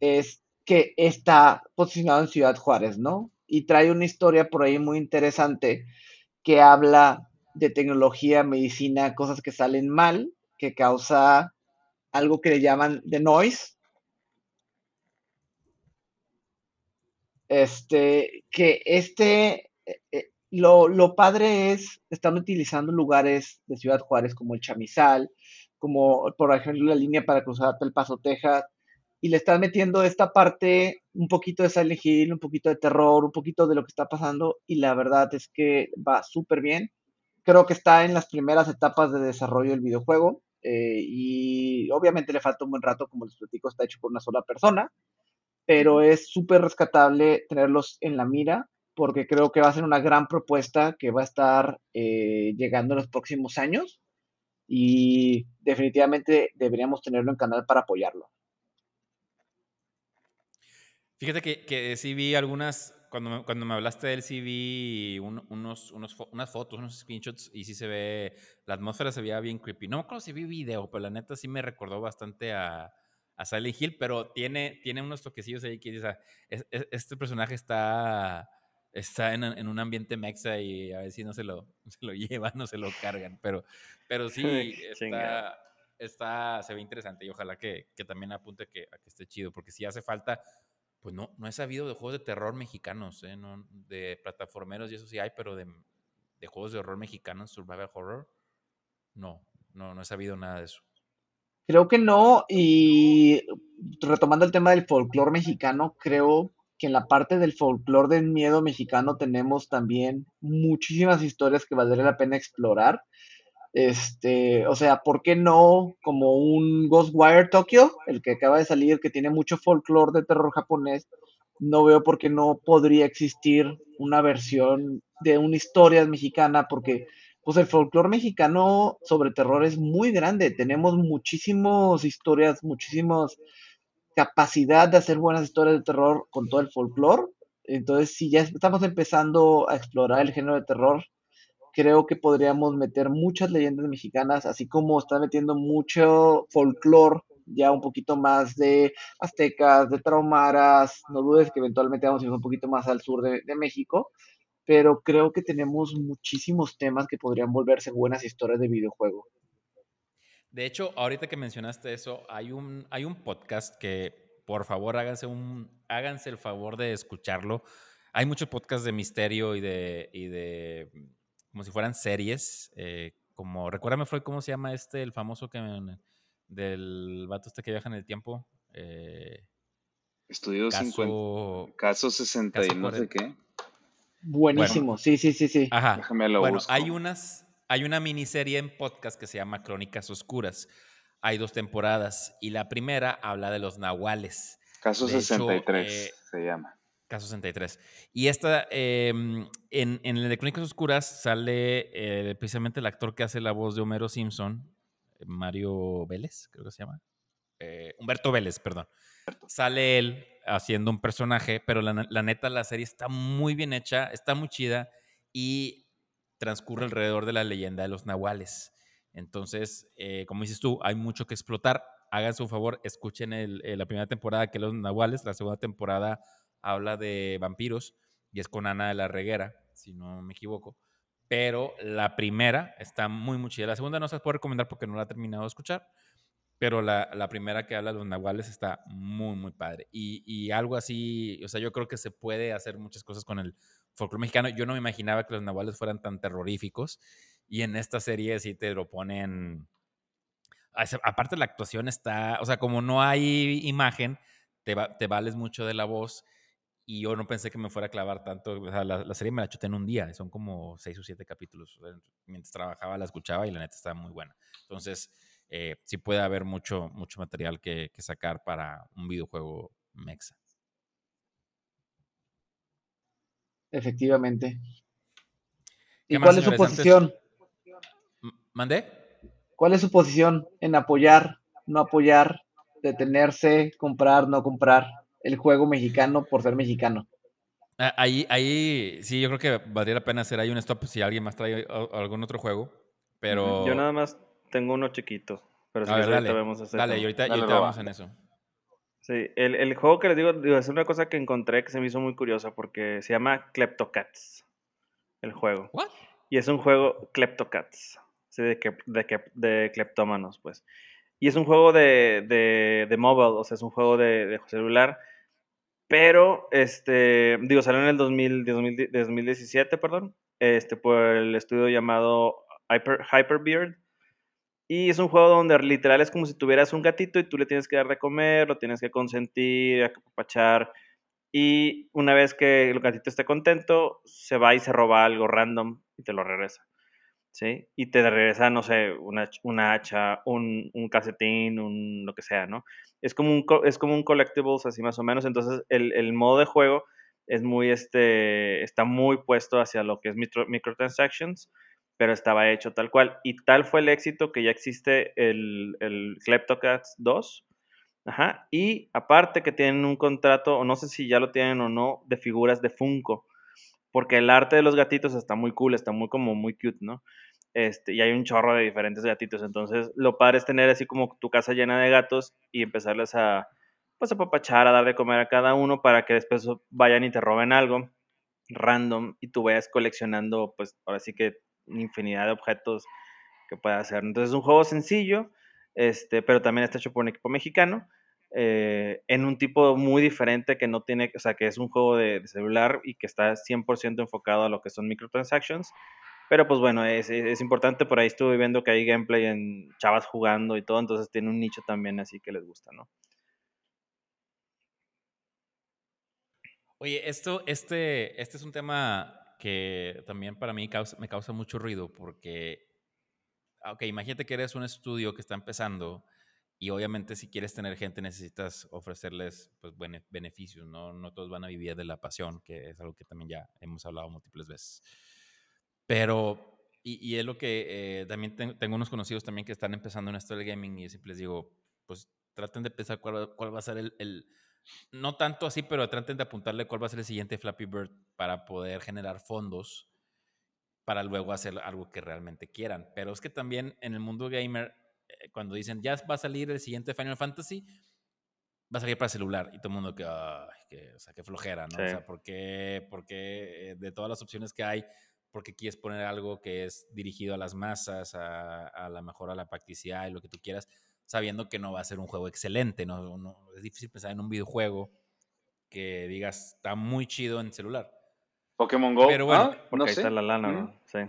es que está posicionado en Ciudad Juárez, ¿no? Y trae una historia por ahí muy interesante que habla de tecnología, medicina, cosas que salen mal, que causa algo que le llaman de noise, este, que este, eh, eh, lo, lo, padre es, están utilizando lugares de Ciudad Juárez como el Chamizal, como por ejemplo la línea para cruzar el Paso, Texas, y le están metiendo esta parte, un poquito de Silent un poquito de terror, un poquito de lo que está pasando, y la verdad es que va súper bien. Creo que está en las primeras etapas de desarrollo del videojuego, eh, y obviamente le falta un buen rato, como les platico, está hecho por una sola persona, pero es súper rescatable tenerlos en la mira porque creo que va a ser una gran propuesta que va a estar eh, llegando en los próximos años y definitivamente deberíamos tenerlo en canal para apoyarlo. Fíjate que, sí vi algunas, cuando me, cuando me hablaste del sí vi unos, unos, unas fotos, unos screenshots y sí se ve, la atmósfera se veía bien creepy. No me acuerdo si vi video, pero la neta sí me recordó bastante a, a Silent Hill, pero tiene, tiene unos toquecillos ahí que dice, este personaje está, está en, un ambiente mexa y a ver si no se lo, se lo llevan, no se lo cargan, pero, pero sí, está, está, se ve interesante y ojalá que, que también apunte que, a que esté chido, porque si hace falta, pues no, no he sabido de juegos de terror mexicanos, ¿eh? no, de plataformeros y eso sí hay, pero de, de juegos de horror mexicanos, survival horror, no, no, no he sabido nada de eso. Creo que no, y retomando el tema del folclore mexicano, creo que en la parte del folclore del miedo mexicano tenemos también muchísimas historias que valdría la pena explorar. Este, o sea, ¿por qué no como un Ghostwire Tokyo, el que acaba de salir, que tiene mucho folclore de terror japonés? No veo por qué no podría existir una versión de una historia mexicana, porque pues el folclore mexicano sobre terror es muy grande. Tenemos muchísimas historias, muchísimas capacidad de hacer buenas historias de terror con todo el folclore. Entonces, si ya estamos empezando a explorar el género de terror, creo que podríamos meter muchas leyendas mexicanas, así como están metiendo mucho folclore, ya un poquito más de aztecas, de traumaras. No dudes que eventualmente vamos a ir un poquito más al sur de, de México pero creo que tenemos muchísimos temas que podrían volverse buenas historias de videojuego. De hecho, ahorita que mencionaste eso, hay un, hay un podcast que, por favor, háganse, un, háganse el favor de escucharlo. Hay muchos podcasts de misterio y de, y de como si fueran series. Eh, como, recuérdame, Freud, ¿cómo se llama este, el famoso que, del vato este que viaja en el tiempo? Eh, Estudio caso, 50. Caso 60 y no sé qué. Buenísimo, sí, sí, sí, sí. Ajá. Déjame lo bueno, hay unas, hay una miniserie en podcast que se llama Crónicas Oscuras. Hay dos temporadas y la primera habla de los nahuales. Caso 63 eh, se llama. Caso 63. Y esta, em, en, en el de Crónicas Oscuras sale eh, precisamente el actor que hace la voz de Homero Simpson, Mario Vélez, creo que se llama. Eh, Humberto Vélez, perdón. Sale él haciendo un personaje, pero la, neta la serie está muy bien hecha, está muy chida y transcurre alrededor de la leyenda de los nahuales. Entonces, eh, como dices tú, hay mucho que explotar. Háganse un favor, escuchen el, la primera temporada que los nahuales, la segunda temporada habla de vampiros y es con Ana de la Reguera, si no me equivoco. Pero la primera está muy, muy chida. La segunda no se puede recomendar porque no la he terminado de escuchar pero la, la, primera que habla de los nahuales está muy, muy padre. Y, y, algo así, o sea, yo creo que se puede hacer muchas cosas con el folclore mexicano. Yo no me imaginaba que los nahuales fueran tan terroríficos. Y en esta serie sí te lo ponen. Aparte, la actuación está, o sea, como no hay imagen, te, te vales mucho de la voz. Y yo no pensé que me fuera a clavar tanto. O sea, la, serie me la chuté en un día. Son como seis o siete capítulos. Mientras trabajaba la escuchaba y la neta estaba muy buena. Entonces, eh, sí puede haber mucho, mucho material que, sacar para un videojuego mexa. Efectivamente. ¿Y cuál es su posición? ¿Mandé? ¿Cuál es su posición en apoyar, no apoyar, detenerse, comprar, no comprar el juego mexicano por ser mexicano? Ah, ahí, ahí sí, yo creo que valdría la pena hacer ahí un stop si alguien más trae algún otro juego. Pero. Yo nada más tengo uno chiquito. Pero si dale, vemos dale, y ahorita, vamos en eso. Sí, el, el, juego que les digo, digo, es una cosa que encontré que se me hizo muy curiosa porque se llama Kleptocats, el juego. ¿What? Y es un juego Kleptocats, ¿sí? de, de, de kleptómanos, pues. Y es un juego de, de, de mobile, o sea, es un juego de, de celular. Pero, este, digo, salió en el 2000, 2017, perdón. este, por el estudio llamado Hyper, Hyperbeard. Y es un juego donde literal es como si tuvieras un gatito y tú le tienes que dar de comer, lo tienes que consentir, apapachar. Y una vez que el gatito esté contento, se va y se roba algo random y te lo regresa. ¿Sí? Y te regresa, no sé, una, una hacha, un, un calcetín, un lo que sea, ¿no? Es como un, es como un collectibles, así más o menos. Entonces, el, el modo de juego es muy, este, está muy puesto hacia lo que es microtransactions, pero estaba hecho tal cual. Y tal fue el éxito que ya existe el, el Kleptocats 2. Ajá. Y aparte que tienen un contrato, o no sé si ya lo tienen o no, de figuras de Funko. Porque el arte de los gatitos está muy cool, está muy como muy cute, ¿no? Este, y hay un chorro de diferentes gatitos. Entonces, lo padre es tener así como tu casa llena de gatos y empezarles a, pues a papachar, a dar de comer a cada uno para que después vayan y te roben algo random y tú vayas coleccionando, pues ahora sí que infinidad de objetos que puedas hacer. Entonces es un juego sencillo, este, pero también está hecho por un equipo mexicano, eh, en un tipo muy diferente que no tiene, o sea, que es un juego de, celular y que está 100% enfocado a lo que son microtransactions. Pero pues bueno, es, es, importante, por ahí estuve viendo que hay gameplay en chavas jugando y todo, entonces tiene un nicho también así que les gusta, ¿no? Oye, esto, este, este es un tema que también para mí me causa mucho ruido porque, ok, imagínate que eres un estudio que está empezando y obviamente si quieres tener gente necesitas ofrecerles pues, beneficios, ¿no? No todos van a vivir de la pasión, que es algo que también ya hemos hablado múltiples veces. Pero, y, es lo que eh, también tengo unos conocidos también que están empezando en esto del gaming y siempre les digo, pues traten de pensar cuál, cuál va a ser el no tanto así, pero traten de apuntarle cuál va a ser el siguiente Flappy Bird para poder generar fondos para luego hacer algo que realmente quieran. Pero es que también en el mundo gamer, eh, cuando dicen ya va a salir el siguiente Final Fantasy, va a salir para celular y todo el mundo que, o sea, que flojera, ¿no? O sea, ¿por qué, porque eh, de todas las opciones que hay, ¿por qué quieres poner algo que es dirigido a las masas, a, a la mejor a la practicidad y lo que tú quieras? Sabiendo que no va a ser un juego excelente, ¿no? es difícil pensar en un videojuego que digas, está muy chido en celular. Pokémon Go. Pero bueno, ah, porque ahí está la lana, ¿no? Sí.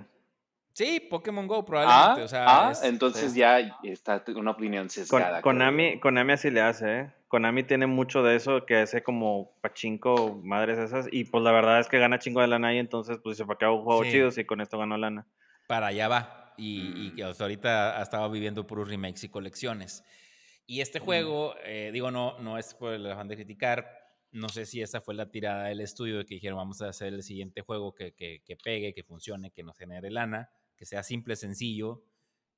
Sí, Pokémon Go probablemente. Ah, o sea, ah entonces ya está una opinión sesgada. Con, Konami, Konami así le hace, ¿eh? Konami tiene mucho de eso, que hace como pachinko, madres esas, y pues la verdad es que gana chingo de lana ahí, entonces pues dice, ¿para qué hago un juego chido si con esto gano lana? Para allá va y, que hasta ahorita ha estado viviendo puros remakes y colecciones. Y este juego, eh, digo, no, no es por el afán de criticar, no sé si esa fue la tirada del estudio de que dijeron vamos a hacer el siguiente juego que, que, que pegue, que funcione, que nos genere lana, que sea simple, sencillo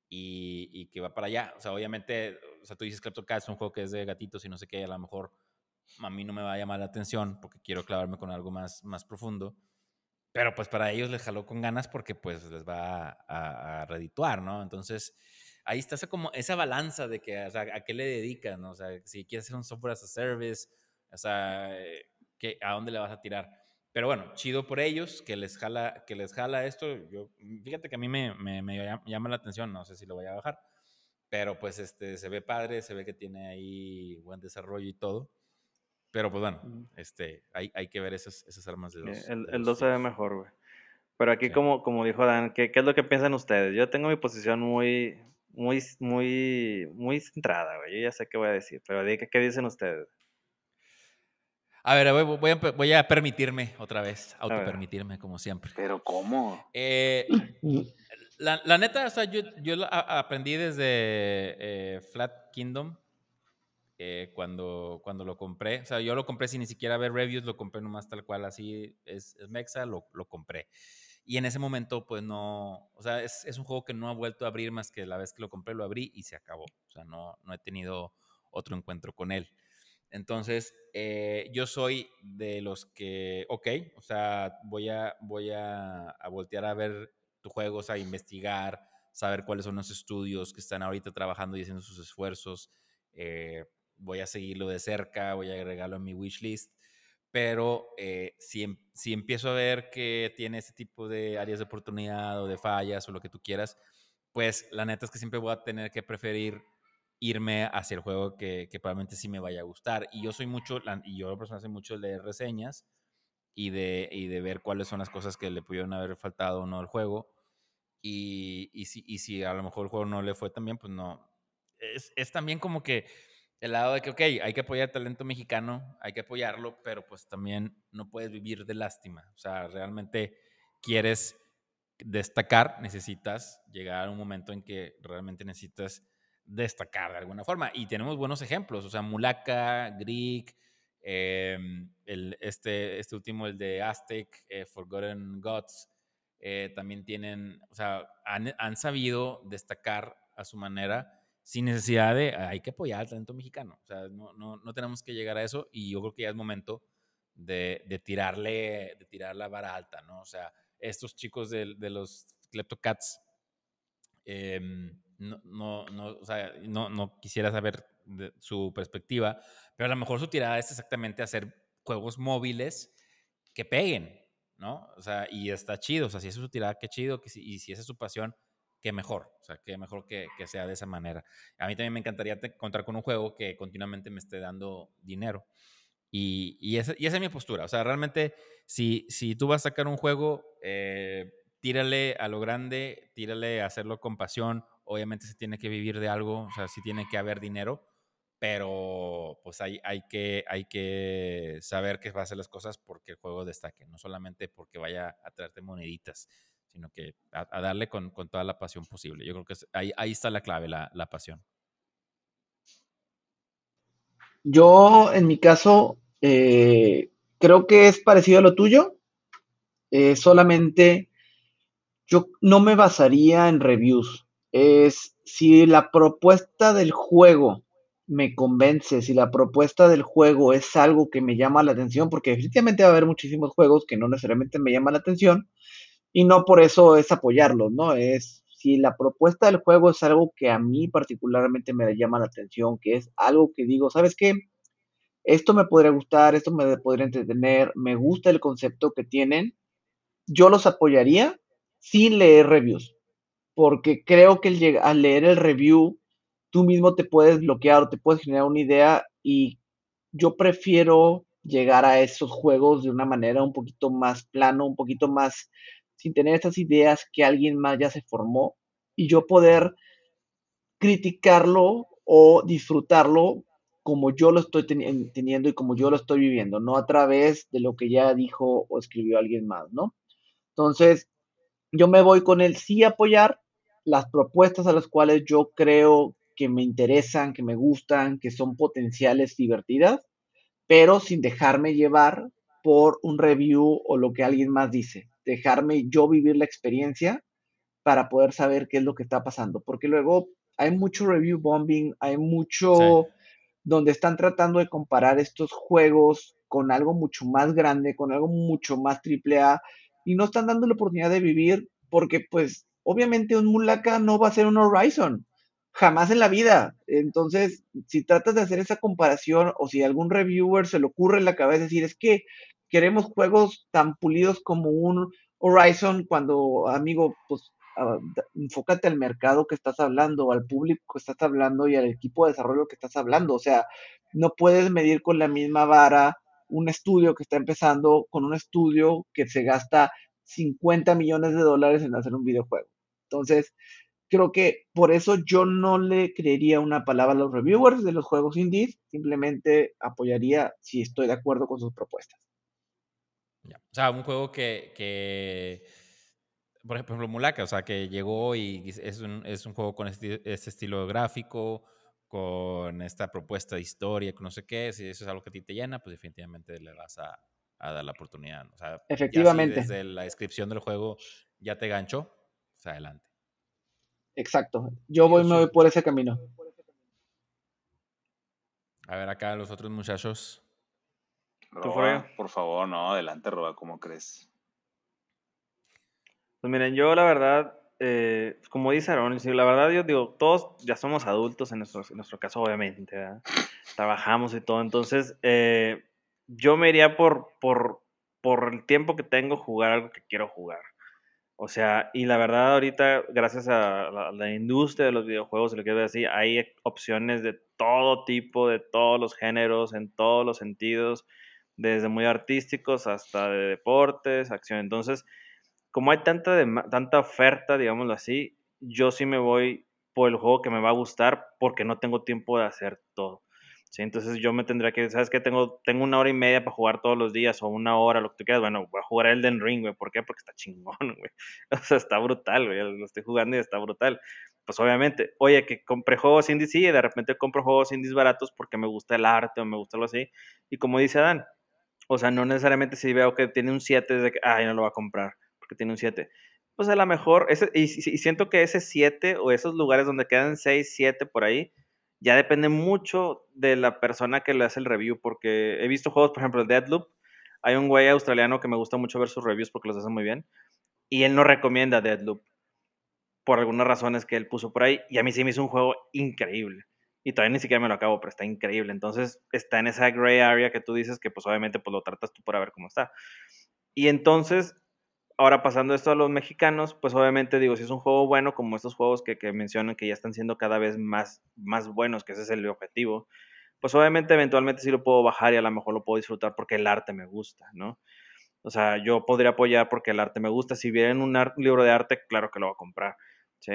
y, y, que va para allá. O sea, obviamente, o sea, tú dices Cat es un juego que es de gatitos y no sé qué, a lo mejor a mí no me va a llamar la atención porque quiero clavarme con algo más, más profundo. Pero pues para ellos les jaló con ganas porque pues les va a, a, redituar, ¿no? Entonces ahí está esa, como esa balanza de que, a qué le dedicas, ¿no? O sea, si quieres hacer un software as a service, o sea, ¿qué, ¿a dónde le vas a tirar? Pero bueno, chido por ellos, que les jala, que les jala esto. Yo, fíjate que a mí me, me, me llama la atención, no sé si lo voy a bajar, pero pues este, se ve padre, se ve que tiene ahí buen desarrollo y todo. Pero pues bueno, este, hay, hay que ver esas, esas armas de dos. El, el 2 se ve mejor, güey. Pero aquí, como, como dijo Dan, ¿qué, ¿qué, es lo que piensan ustedes? Yo tengo mi posición muy, muy, muy, muy centrada, güey. Yo ya sé qué voy a decir, pero ¿qué, qué dicen ustedes? A ver, voy, voy, a, voy a permitirme otra vez, autopermitirme como siempre. ¿Pero cómo? Eh, la, la, neta, o sea, yo, yo aprendí desde eh, Flat Kingdom, eh, cuando, cuando lo compré. O sea, yo lo compré sin ni siquiera ver reviews, lo compré nomás tal cual, así es, Mexa, lo, lo, compré. Y en ese momento, pues no, o sea, es, es, un juego que no ha vuelto a abrir más que la vez que lo compré, lo abrí y se acabó. O sea, no, no he tenido otro encuentro con él. Entonces, eh, yo soy de los que, ok, o sea, voy a, voy a, a voltear a ver tu juego, o sea, investigar, saber cuáles son los estudios que están ahorita trabajando y haciendo sus esfuerzos. Eh, voy a seguirlo de cerca, voy a agregarlo en mi wishlist, pero eh, si, em, si, empiezo a ver que tiene ese tipo de áreas de oportunidad o de fallas o lo que tú quieras, pues la neta es que siempre voy a tener que preferir irme hacia el juego que, probablemente sí me vaya a gustar. Y yo soy mucho, y yo personalmente soy mucho de reseñas y de, y de ver cuáles son las cosas que le pudieron haber faltado o no al juego. Y, y, si, y si a lo mejor el juego no le fue tan bien, pues no. Es, es también como que el lado de que, ok, hay que apoyar el talento mexicano, hay que apoyarlo, pero pues también no puedes vivir de lástima. O sea, realmente quieres destacar, necesitas llegar a un momento en que realmente necesitas destacar de alguna forma. Y tenemos buenos ejemplos, o sea, Mulaka, Greek, em, este, este último, el de Aztec, eh, Forgotten Gods, eh, también tienen, o sea, han sabido destacar a su manera sin necesidad de, hay que apoyar al talento mexicano. O sea, no, no, no, tenemos que llegar a eso y yo creo que ya es momento de, de, tirarle, de tirar la vara alta, ¿no? O sea, estos chicos de, de los Kleptocats, eh, no, no, no, o sea, no, no quisiera saber su perspectiva, pero a lo mejor su tirada es exactamente hacer juegos móviles que peguen, ¿no? O sea, y está chido, o sea, si esa es su tirada, qué chido, que si, y si esa es su pasión, qué mejor, o sea, qué mejor que, que, sea de esa manera. A mí también me encantaría contar con un juego que continuamente me esté dando dinero. Y, y, esa, y esa es mi postura, o sea, realmente, si, si tú vas a sacar un juego, eh, tírale a lo grande, tírale a hacerlo con pasión, obviamente se tiene que vivir de algo, o sea, sí tiene que haber dinero, pero pues hay, hay, que, hay que saber que va a hacer las cosas porque el juego destaque, no solamente porque vaya a traerte moneditas, sino que a, darle con, con, toda la pasión posible. Yo creo que ahí, ahí está la clave, la, la pasión. Yo, en mi caso, eh, creo que es parecido a lo tuyo. Eh, solamente yo no me basaría en reviews. Es si la propuesta del juego me convence, si la propuesta del juego es algo que me llama la atención, porque definitivamente va a haber muchísimos juegos que no necesariamente me llaman la atención, y no por eso es apoyarlos, ¿no? Es si la propuesta del juego es algo que a mí particularmente me llama la atención, que es algo que digo, ¿sabes qué? Esto me podría gustar, esto me podría entretener, me gusta el concepto que tienen, yo los apoyaría sin leer reviews, porque creo que al leer el review tú mismo te puedes bloquear o te puedes generar una idea y yo prefiero llegar a esos juegos de una manera un poquito más plano, un poquito más sin tener esas ideas que alguien más ya se formó y yo poder criticarlo o disfrutarlo como yo lo estoy teniendo y como yo lo estoy viviendo, no a través de lo que ya dijo o escribió alguien más, ¿no? Entonces, yo me voy con el sí apoyar las propuestas a las cuales yo creo que me interesan, que me gustan, que son potenciales divertidas, pero sin dejarme llevar por un review o lo que alguien más dice. Dejarme yo vivir la experiencia para poder saber qué es lo que está pasando. Porque luego hay mucho review bombing, hay mucho sí. donde están tratando de comparar estos juegos con algo mucho más grande, con algo mucho más triple A, y no están dando la oportunidad de vivir porque pues obviamente un Mulaka no va a ser un Horizon, jamás en la vida. Entonces, si tratas de hacer esa comparación o si algún reviewer se le ocurre en la cabeza decir es que queremos juegos tan pulidos como un Horizon cuando, amigo, pues uh, enfócate al mercado que estás hablando, al público que estás hablando y al equipo de desarrollo que estás hablando. O sea, no puedes medir con la misma vara un estudio que está empezando con un estudio que se gasta 50 millones de dólares en hacer un videojuego. Entonces, creo que por eso yo no le creería una palabra a los reviewers de los juegos indies, simplemente apoyaría si estoy de acuerdo con sus propuestas. Ya. O sea, un juego que, que, por ejemplo, Mulaka, o sea, que llegó y es un, es un juego con este, este estilo gráfico, con esta propuesta de historia, con no sé qué, si eso es algo que a ti te llena, pues definitivamente le vas a, a dar la oportunidad. O sea, Efectivamente. Si desde la descripción del juego ya te ganchó, pues adelante. Exacto. Yo voy, me voy por ese camino. A ver acá los otros muchachos. Roba, por favor, no, adelante, Roba, ¿cómo crees? Pues miren, yo la verdad, eh, como dice Aaron, la verdad yo digo, todos ya somos adultos en nuestro, en nuestro caso, obviamente, ¿verdad? trabajamos y todo, entonces eh, yo me iría por, por, por el tiempo que tengo jugar algo que quiero jugar. O sea, y la verdad ahorita, gracias a la, a la industria de los videojuegos, lo que decir, hay opciones de todo tipo, de todos los géneros, en todos los sentidos. Desde muy artísticos hasta de deportes, acción. Entonces, como hay tanta, tanta oferta, digámoslo así, yo sí me voy por el juego que me va a gustar porque no tengo tiempo de hacer todo. ¿sí? Entonces yo me tendría que, ¿sabes qué? Tengo, tengo una hora y media para jugar todos los días o una hora, lo que tú quieras. Bueno, voy a jugar Elden Ring, güey. ¿Por qué? Porque está chingón, güey. O sea, está brutal, güey. Lo estoy jugando y está brutal. Pues obviamente, oye, que compré juegos indies, sí, y de repente compro juegos indies baratos porque me gusta el arte o me gusta algo así. Y como dice Adán, o sea, no necesariamente si veo que tiene un 7 es de que, ay, no lo va a comprar porque tiene un 7. Pues a lo mejor, ese, y, y, siento que ese 7 o esos lugares donde quedan 6, 7 por ahí, ya depende mucho de la persona que le hace el review, porque he visto juegos, por ejemplo, Deadloop. Hay un güey australiano que me gusta mucho ver sus reviews porque los hace muy bien. Y él no recomienda Deadloop por algunas razones que él puso por ahí. Y a mí sí me hizo un juego increíble. Y todavía ni siquiera me lo acabo, pero está increíble. Entonces está en esa gray area que tú dices que pues obviamente pues lo tratas tú para ver cómo está. Y entonces Ahora pasando esto a los mexicanos, pues obviamente digo, si es un juego bueno, como estos juegos que, que mencionan que ya están siendo cada vez más, más buenos, que ese es el objetivo, pues obviamente eventualmente sí lo puedo bajar y a lo mejor lo puedo disfrutar porque el arte me gusta, ¿no? O sea, yo podría apoyar porque el arte me gusta. Si viene un, un libro de arte, claro que lo voy a comprar, ¿sí?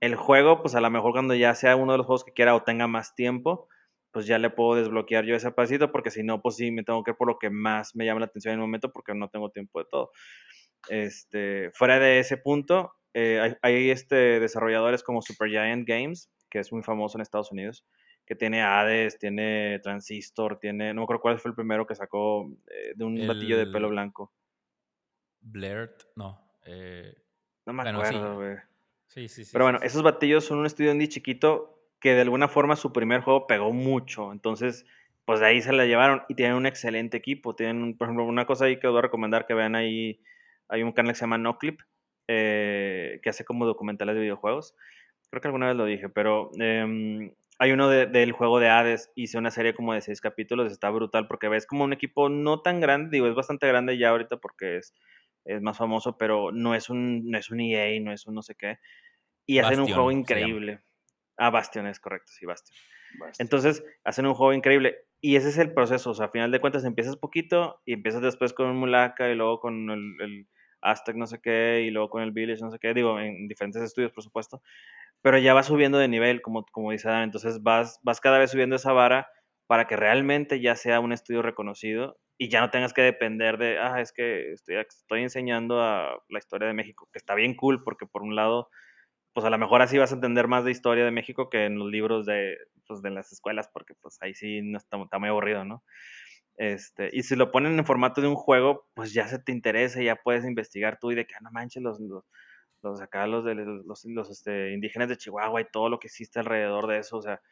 El juego, pues a lo mejor cuando ya sea uno de los juegos que quiera o tenga más tiempo, pues ya le puedo desbloquear yo ese pasito porque si no, pues sí, me tengo que ir por lo que más me llama la atención en el momento porque no tengo tiempo de todo. Este, fuera de ese punto, eh, hay, este, desarrolladores como Supergiant Games, que es muy famoso en Estados Unidos, que tiene Hades, tiene Transistor, tiene, no me acuerdo cuál fue el primero que sacó eh, de un batillo de pelo blanco. Blair, no. Eh, no me acuerdo, güey. Sí. Sí, sí, Pero bueno, esos batillos son un estudio indie chiquito que de alguna forma su primer juego pegó mucho. Entonces, pues de ahí se la llevaron y tienen un excelente equipo. Tienen, por ejemplo, una cosa ahí que os voy a recomendar que vean ahí hay un canal que se llama NoClip, eh, que hace como documentales de videojuegos. Creo que alguna vez lo dije, pero em, hay uno del juego de Hades, hice una serie como de seis capítulos, está brutal porque ves como un equipo no tan grande, digo, es bastante grande ya ahorita porque es, es más famoso, pero no es, un, no es un EA, no es un no sé qué. Y hacen un juego increíble. Ah, Bastion es correcto, sí, Bastion. Entonces, hacen un juego increíble. Y ese es el proceso, o sea, a final de cuentas empiezas poquito y empiezas después con un Mulaka y luego con el Aztec no sé qué, y luego con el Village no sé qué, digo, en diferentes estudios, por supuesto, pero ya vas subiendo de nivel, como, como dice Dan, entonces vas, vas cada vez subiendo esa vara para que realmente ya sea un estudio reconocido y ya no tengas que depender de, ah, es que estoy, estoy enseñando a la historia de México, que está bien cool, porque por un lado, pues a lo mejor así vas a entender más de historia de México que en los libros de, pues, de las escuelas, porque pues ahí sí no está, está muy aburrido, ¿no? Este, y si lo ponen en formato de un juego, pues ya se te interesa, ya puedes investigar tú y de que, ah, no manches, los, los, acá, los, de, los, los este, indígenas de Chihuahua y todo lo que existe alrededor de eso, o sea,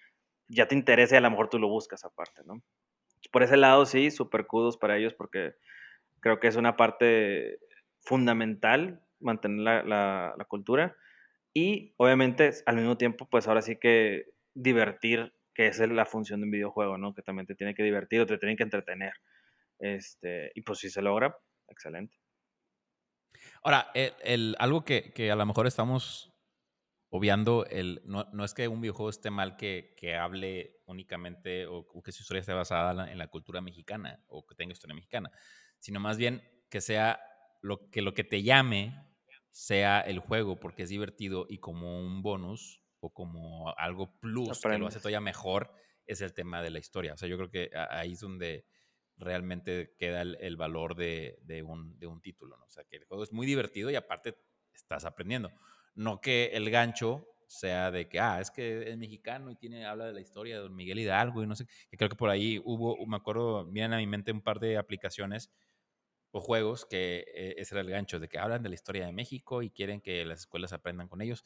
ya te interesa y a lo mejor tú lo buscas aparte, ¿no? Por ese lado, sí, super kudos para ellos porque creo que es una parte fundamental mantener la, la, la cultura y obviamente al mismo tiempo, pues ahora sí que divertir que es la función de un videojuego, ¿no? Que también te tiene que divertir o te tiene que entretener. Este, y pues si se logra, excelente. Ahora, el, algo que, que, a lo mejor estamos obviando, el, no, no, es que un videojuego esté mal que, que hable únicamente o, que su historia esté basada en la, cultura mexicana o que tenga historia mexicana, sino más bien que sea lo que, lo que te llame sea el juego porque es divertido y como un bonus o como algo plus que lo hace todavía mejor es el tema de la historia. O sea, yo creo que ahí es donde realmente queda el, valor de, un, de, un, título, ¿no? O sea, que el juego es muy divertido y aparte estás aprendiendo. No que el gancho sea de que, ah, es que es mexicano y tiene, habla de la historia de Don Miguel Hidalgo y no sé, que creo que por ahí hubo, me acuerdo, vienen a mi mente un par de aplicaciones o juegos que eh, ese era el gancho, de que hablan de la historia de México y quieren que las escuelas aprendan con ellos.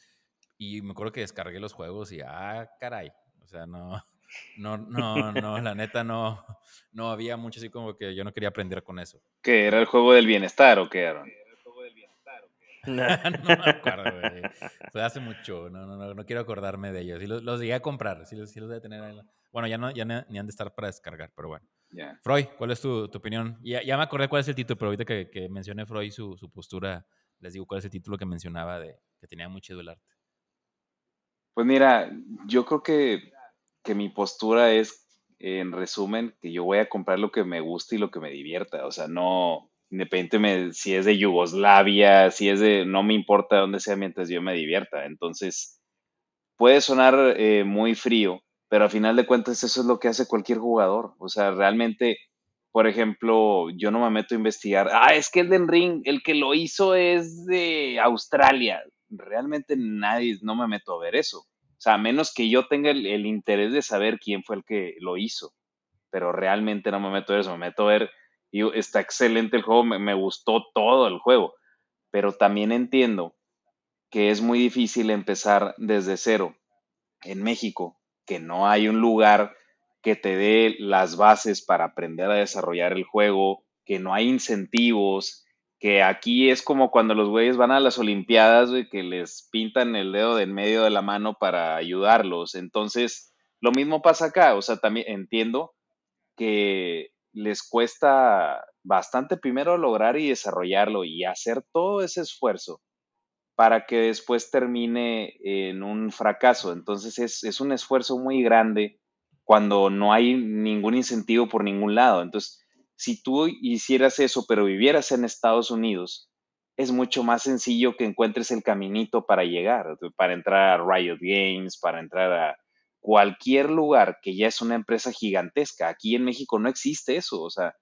Y me acuerdo que descargué los juegos y, ah, caray. O sea, no, no, no, no, la neta no, no había mucho así como que yo no quería aprender con eso. ¿Qué? ¿Era el juego del bienestar o qué, Aaron? no, no me acuerdo, güey. Fue hace mucho, no, no, no, no quiero acordarme de ellos. Sí los, los llegué a comprar, sí los, sí los debe tener ahí. Bueno, ya no, ya ni han de estar para descargar, pero bueno. Freud, ¿cuál es tu, tu opinión? Ya, ya, me acordé cuál es el título, pero ahorita que, que mencioné Freud su, su postura, les digo cuál es el título que mencionaba de que tenía muy chido el arte. Pues mira, yo creo que, mi postura es en resumen, que yo voy a comprar lo que me guste y lo que me divierta. O sea, no, independientemente si es de Yugoslavia, si es de, no me importa dónde sea mientras yo me divierta. Entonces, puede sonar eh, muy frío, pero a final de cuentas eso es lo que hace cualquier jugador. O sea, realmente, por ejemplo, yo no me meto a investigar, ah, es que el Den Ring, el que lo hizo es de Australia. Realmente nadie, no me meto a ver eso. O sea, a menos que yo tenga el, interés de saber quién fue el que lo hizo. Pero realmente no me meto a eso, me meto a ver y está excelente el juego, me, gustó todo el juego, pero también entiendo que es muy difícil empezar desde cero en México, que no hay un lugar que te dé las bases para aprender a desarrollar el juego, que no hay incentivos, que aquí es como cuando los güeyes van a las Olimpiadas, y que les pintan el dedo de en medio de la mano para ayudarlos. Entonces, lo mismo pasa acá, o sea, también entiendo que les cuesta bastante primero lograr y desarrollarlo y hacer todo ese esfuerzo para que después termine en un fracaso. Entonces es, un esfuerzo muy grande cuando no hay ningún incentivo por ningún lado. Entonces, si tú hicieras eso, pero vivieras en Estados Unidos, es mucho más sencillo que encuentres el caminito para llegar, para entrar a Riot Games, para entrar a cualquier lugar que ya es una empresa gigantesca. Aquí en México no existe eso, o sea,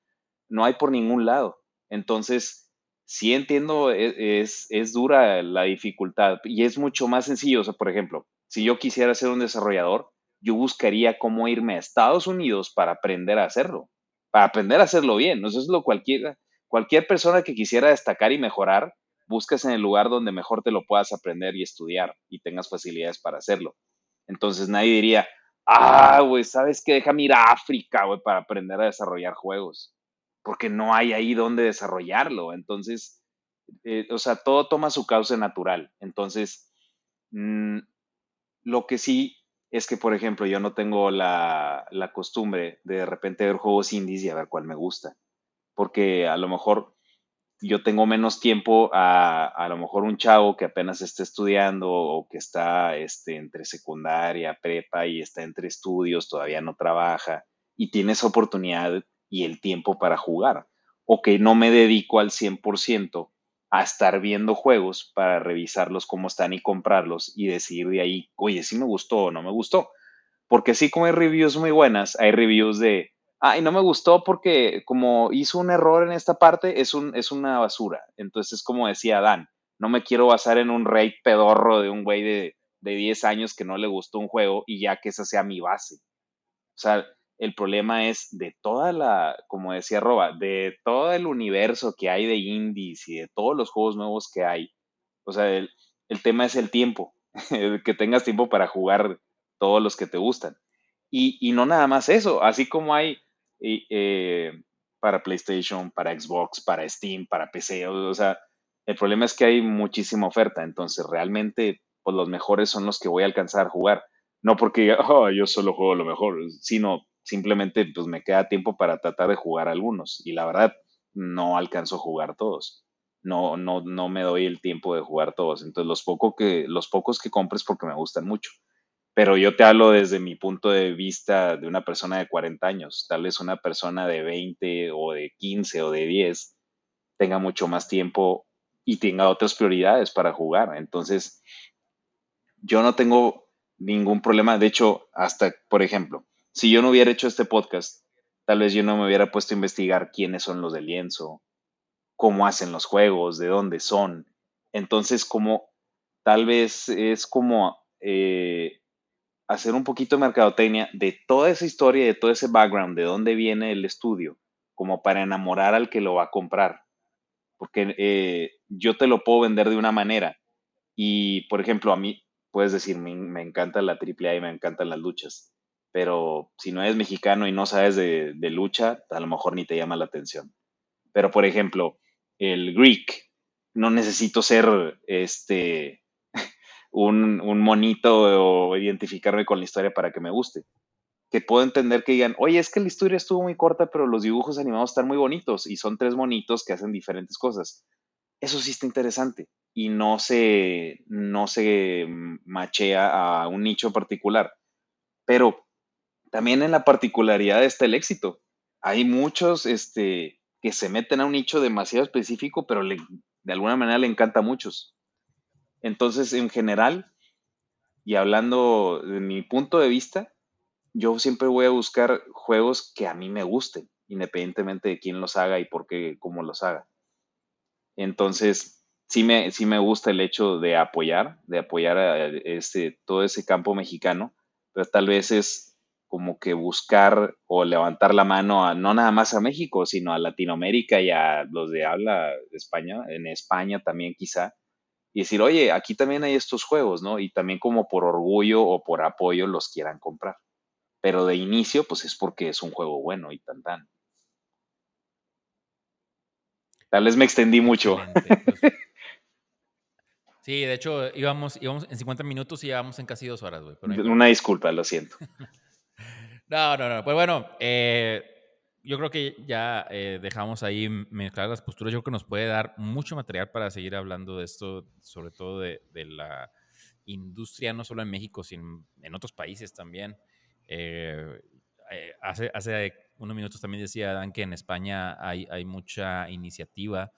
no hay por ningún lado. Entonces, sí entiendo, e, es, es dura la dificultad y es mucho más sencillo. O sea, por ejemplo, si yo quisiera ser un desarrollador, yo buscaría cómo irme a Estados Unidos para aprender a hacerlo, para aprender a hacerlo bien. Eso es lo cualquiera, cualquier persona que quisiera destacar y mejorar, buscas en el lugar donde mejor te lo puedas aprender y estudiar y tengas facilidades para hacerlo. Entonces nadie diría, ah, güey, ¿sabes qué? Déjame ir a África, güey, para aprender a desarrollar juegos. Porque no hay ahí donde desarrollarlo. Entonces, eh, o sea, todo toma su causa natural. Entonces, mm, lo que sí es que, por ejemplo, yo no tengo la, la costumbre de de repente ver juegos indies y a ver cuál me gusta. Porque a lo mejor yo tengo menos tiempo a a lo mejor un chavo que apenas está estudiando o que está este, entre secundaria, prepa y está entre estudios, todavía no trabaja y tiene esa oportunidad y el tiempo para jugar. O que no me dedico al 100% a estar viendo juegos para revisarlos cómo están y comprarlos y decidir de ahí, oye, si me gustó o no me gustó. Porque sí como hay reviews muy buenas, hay reviews de ah, y no me gustó porque como hizo un error en esta parte, es, un, es una basura. Entonces, como decía Dan, no me quiero basar en un rey pedorro de un güey de, de 10 años que no le gustó un juego y ya que esa sea mi base. O sea, el problema es de toda la, como decía Roba, de todo el universo que hay de indies y de todos los juegos nuevos que hay. O sea, el, el tema es el tiempo, que tengas tiempo para jugar todos los que te gustan. Y, y no nada más eso, así como hay eh, para PlayStation, para Xbox, para Steam, para PC. O, sea, el problema es que hay muchísima oferta, entonces realmente pues los mejores son los que voy a alcanzar a jugar. No porque oh, yo solo juego lo mejor, sino simplemente pues me queda tiempo para tratar de jugar algunos. Y la verdad, no alcanzo a jugar todos. No, no, no me doy el tiempo de jugar todos. Entonces los, poco que, los pocos que compres porque me gustan mucho pero yo te hablo desde mi punto de vista de una persona de 40 años. Tal vez una persona de 20 o de 15 o de 10 tenga mucho más tiempo y tenga otras prioridades para jugar. Entonces, yo no tengo ningún problema. De hecho, hasta, por ejemplo, si yo no hubiera hecho este podcast, tal vez yo no me hubiera puesto a investigar quiénes son los de lienzo, cómo hacen los juegos, de dónde son. Entonces, como tal vez es como eh, hacer un poquito de mercadotecnia de toda esa historia, de todo ese background, de dónde viene el estudio, como para enamorar al que lo va a comprar. Porque eh, yo te lo puedo vender de una manera. Y, por ejemplo, a mí puedes decir, me, me encanta la AAA y me encantan las luchas. Pero si no eres mexicano y no sabes de, de lucha, a lo mejor ni te llama la atención. Pero, por ejemplo, el Greek, no necesito ser este un, un monito o identificarme con la historia para que me guste. Que puedo entender que digan, oye, es que la historia estuvo muy corta, pero los dibujos animados están muy bonitos y son tres monitos que hacen diferentes cosas. Eso sí está interesante y no se, no se machea a un nicho particular. Pero también en la particularidad está el éxito. Hay muchos este, que se meten a un nicho demasiado específico, pero de alguna manera le encanta a muchos. Entonces, en general, y hablando de mi punto de vista, yo siempre voy a buscar juegos que a mí me gusten, independientemente de quién los haga y por qué, cómo los haga. Entonces, sí me, sí me gusta el hecho de apoyar, de apoyar a este, todo ese campo mexicano, pero tal vez es como que buscar o levantar la mano a, no nada más a México, sino a Latinoamérica y a los de habla de España, en España también quizá, y decir, oye, aquí también hay estos juegos, ¿no? Y también como por orgullo o por apoyo los quieran comprar. Pero de inicio, pues es porque es un juego bueno y tan tan. Tal vez me extendí mucho. Pues. Sí, de hecho, íbamos, íbamos en 50 minutos y íbamos en casi dos horas, güey. Una disculpa, lo siento. no, no, no. Pues bueno, eh, yo creo que ya eh, dejamos ahí mezclar las posturas. Yo creo que nos puede dar mucho material para seguir hablando de esto, sobre todo de, la industria, no solo en México, sino en otros países también. Eh, hace, hace unos minutos también decía Dan que en España hay, hay mucha iniciativa.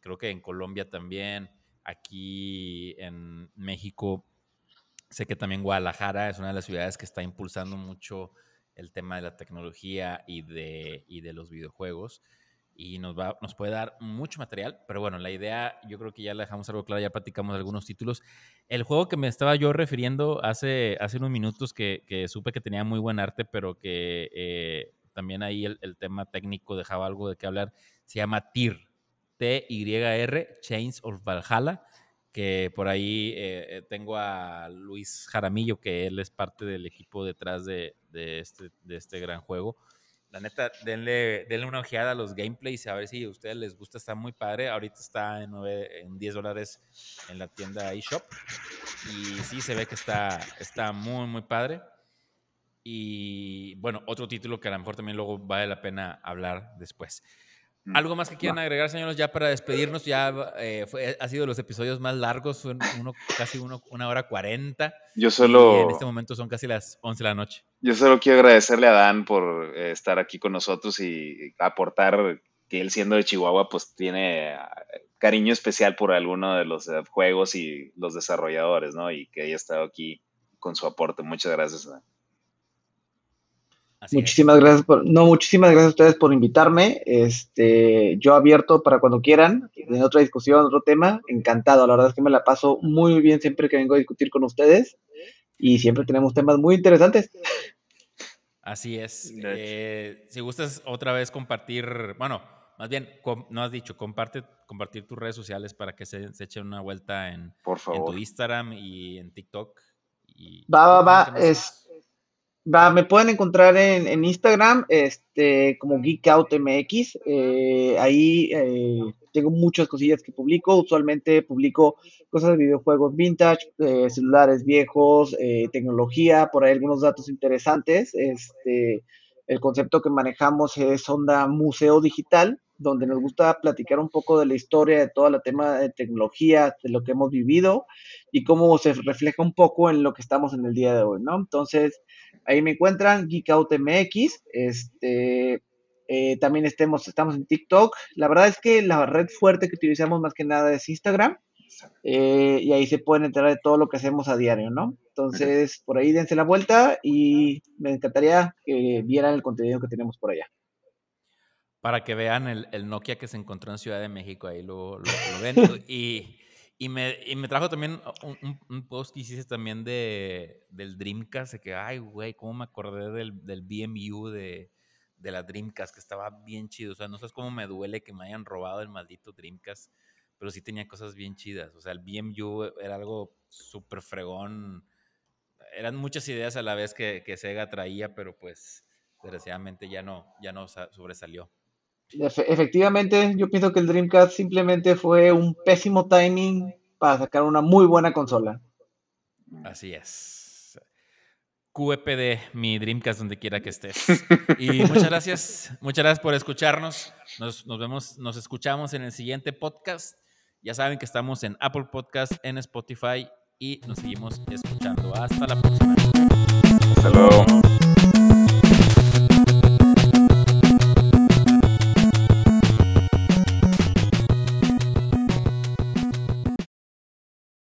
creo que en Colombia también aquí en México. Sé que también Guadalajara es una de las ciudades que está impulsando mucho el tema de la tecnología y de, y de los videojuegos. Y nos, va, nos puede dar mucho material, pero bueno, la idea yo creo que ya la dejamos algo claro, ya platicamos algunos títulos. El juego que me estaba yo refiriendo hace, hace unos minutos que, que supe que tenía muy buen arte, pero que eh, también ahí el, el, tema técnico dejaba algo de qué hablar, se llama TIR. T-Y-R, Chains of Valhalla, que por ahí eh, eh, tengo a Luis Jaramillo, que él es parte del equipo detrás de, este, de este gran juego. La neta, denle, denle, una ojeada a los gameplays a ver si a ustedes les gusta. Está muy padre. Ahorita está en, 9, en 10 dólares en la tienda eShop. Y sí, se ve que está, está muy, muy padre. Y bueno, otro título que a lo mejor también luego vale la pena hablar después. Mm. ¿Algo más que quieran agregar, señores, ya para despedirnos? Ya eh, fue, ha sido los episodios más largos, uno, casi uno, una hora cuarenta. Yo solo... Y en este momento son casi las once de la noche. Yo solo quiero agradecerle a Dan por eh, estar aquí con nosotros y aportar que él siendo de Chihuahua, pues tiene ah, cariño especial por alguno de los eh, juegos y los desarrolladores, ¿no? Y que haya estado aquí con su aporte. Muchas gracias, Dan muchísimas gracias por, no, muchísimas gracias a ustedes por invitarme. Este, yo abierto para cuando quieran, en otra discusión, otro tema, encantado. La verdad es que me la paso muy bien siempre que vengo a discutir con ustedes y siempre tenemos temas muy interesantes. Así es. Eh, si gustas otra vez compartir, bueno, más bien, no has dicho, comparte, compartir tus redes sociales para que se, se echen una vuelta en, en tu Instagram y en TikTok. Y, va, va, va. Es, Va, me pueden encontrar en, Instagram este, como GeekOutMX. Eh, ahí eh, tengo muchas cosillas que publico. Usualmente publico cosas de videojuegos vintage, eh, celulares viejos, tecnología, por ahí algunos datos interesantes. Este, el concepto que manejamos es onda museo digital, donde nos gusta platicar un poco de la historia de todo el tema de tecnología, de lo que hemos vivido y cómo se refleja un poco en lo que estamos en el día de hoy, ¿no? Entonces, Ahí me encuentran, GeekOutMX. Este, eh, también estemos, estamos en TikTok. La verdad es que la red fuerte que utilizamos más que nada es Instagram. Eh, y ahí se pueden enterar de todo lo que hacemos a diario, ¿no? Entonces, por ahí dense la vuelta y me encantaría que vieran el contenido que tenemos por allá. Para que vean el, Nokia que se encontró en Ciudad de México, ahí lo, lo ven. y y me, y me trajo también un, post que hiciste también de, del Dreamcast, de que, ay, güey, cómo me acordé del, del BMU de, de la Dreamcast, que estaba bien chido. O sea, no sabes cómo me duele que me hayan robado el maldito Dreamcast, pero sí tenía cosas bien chidas. O sea, el BMU era algo súper fregón. Eran muchas ideas a la vez que, que Sega traía, pero pues desgraciadamente ya no, ya no sobresalió efectivamente, yo pienso que el Dreamcast simplemente fue un pésimo timing para sacar una muy buena consola. Así es. QEPD, mi Dreamcast donde quiera que estés. Y muchas gracias, muchas gracias por escucharnos. Nos, nos, vemos, nos escuchamos en el siguiente podcast. Ya saben que estamos en Apple Podcast, en Spotify y nos seguimos escuchando. Hasta la próxima. Hasta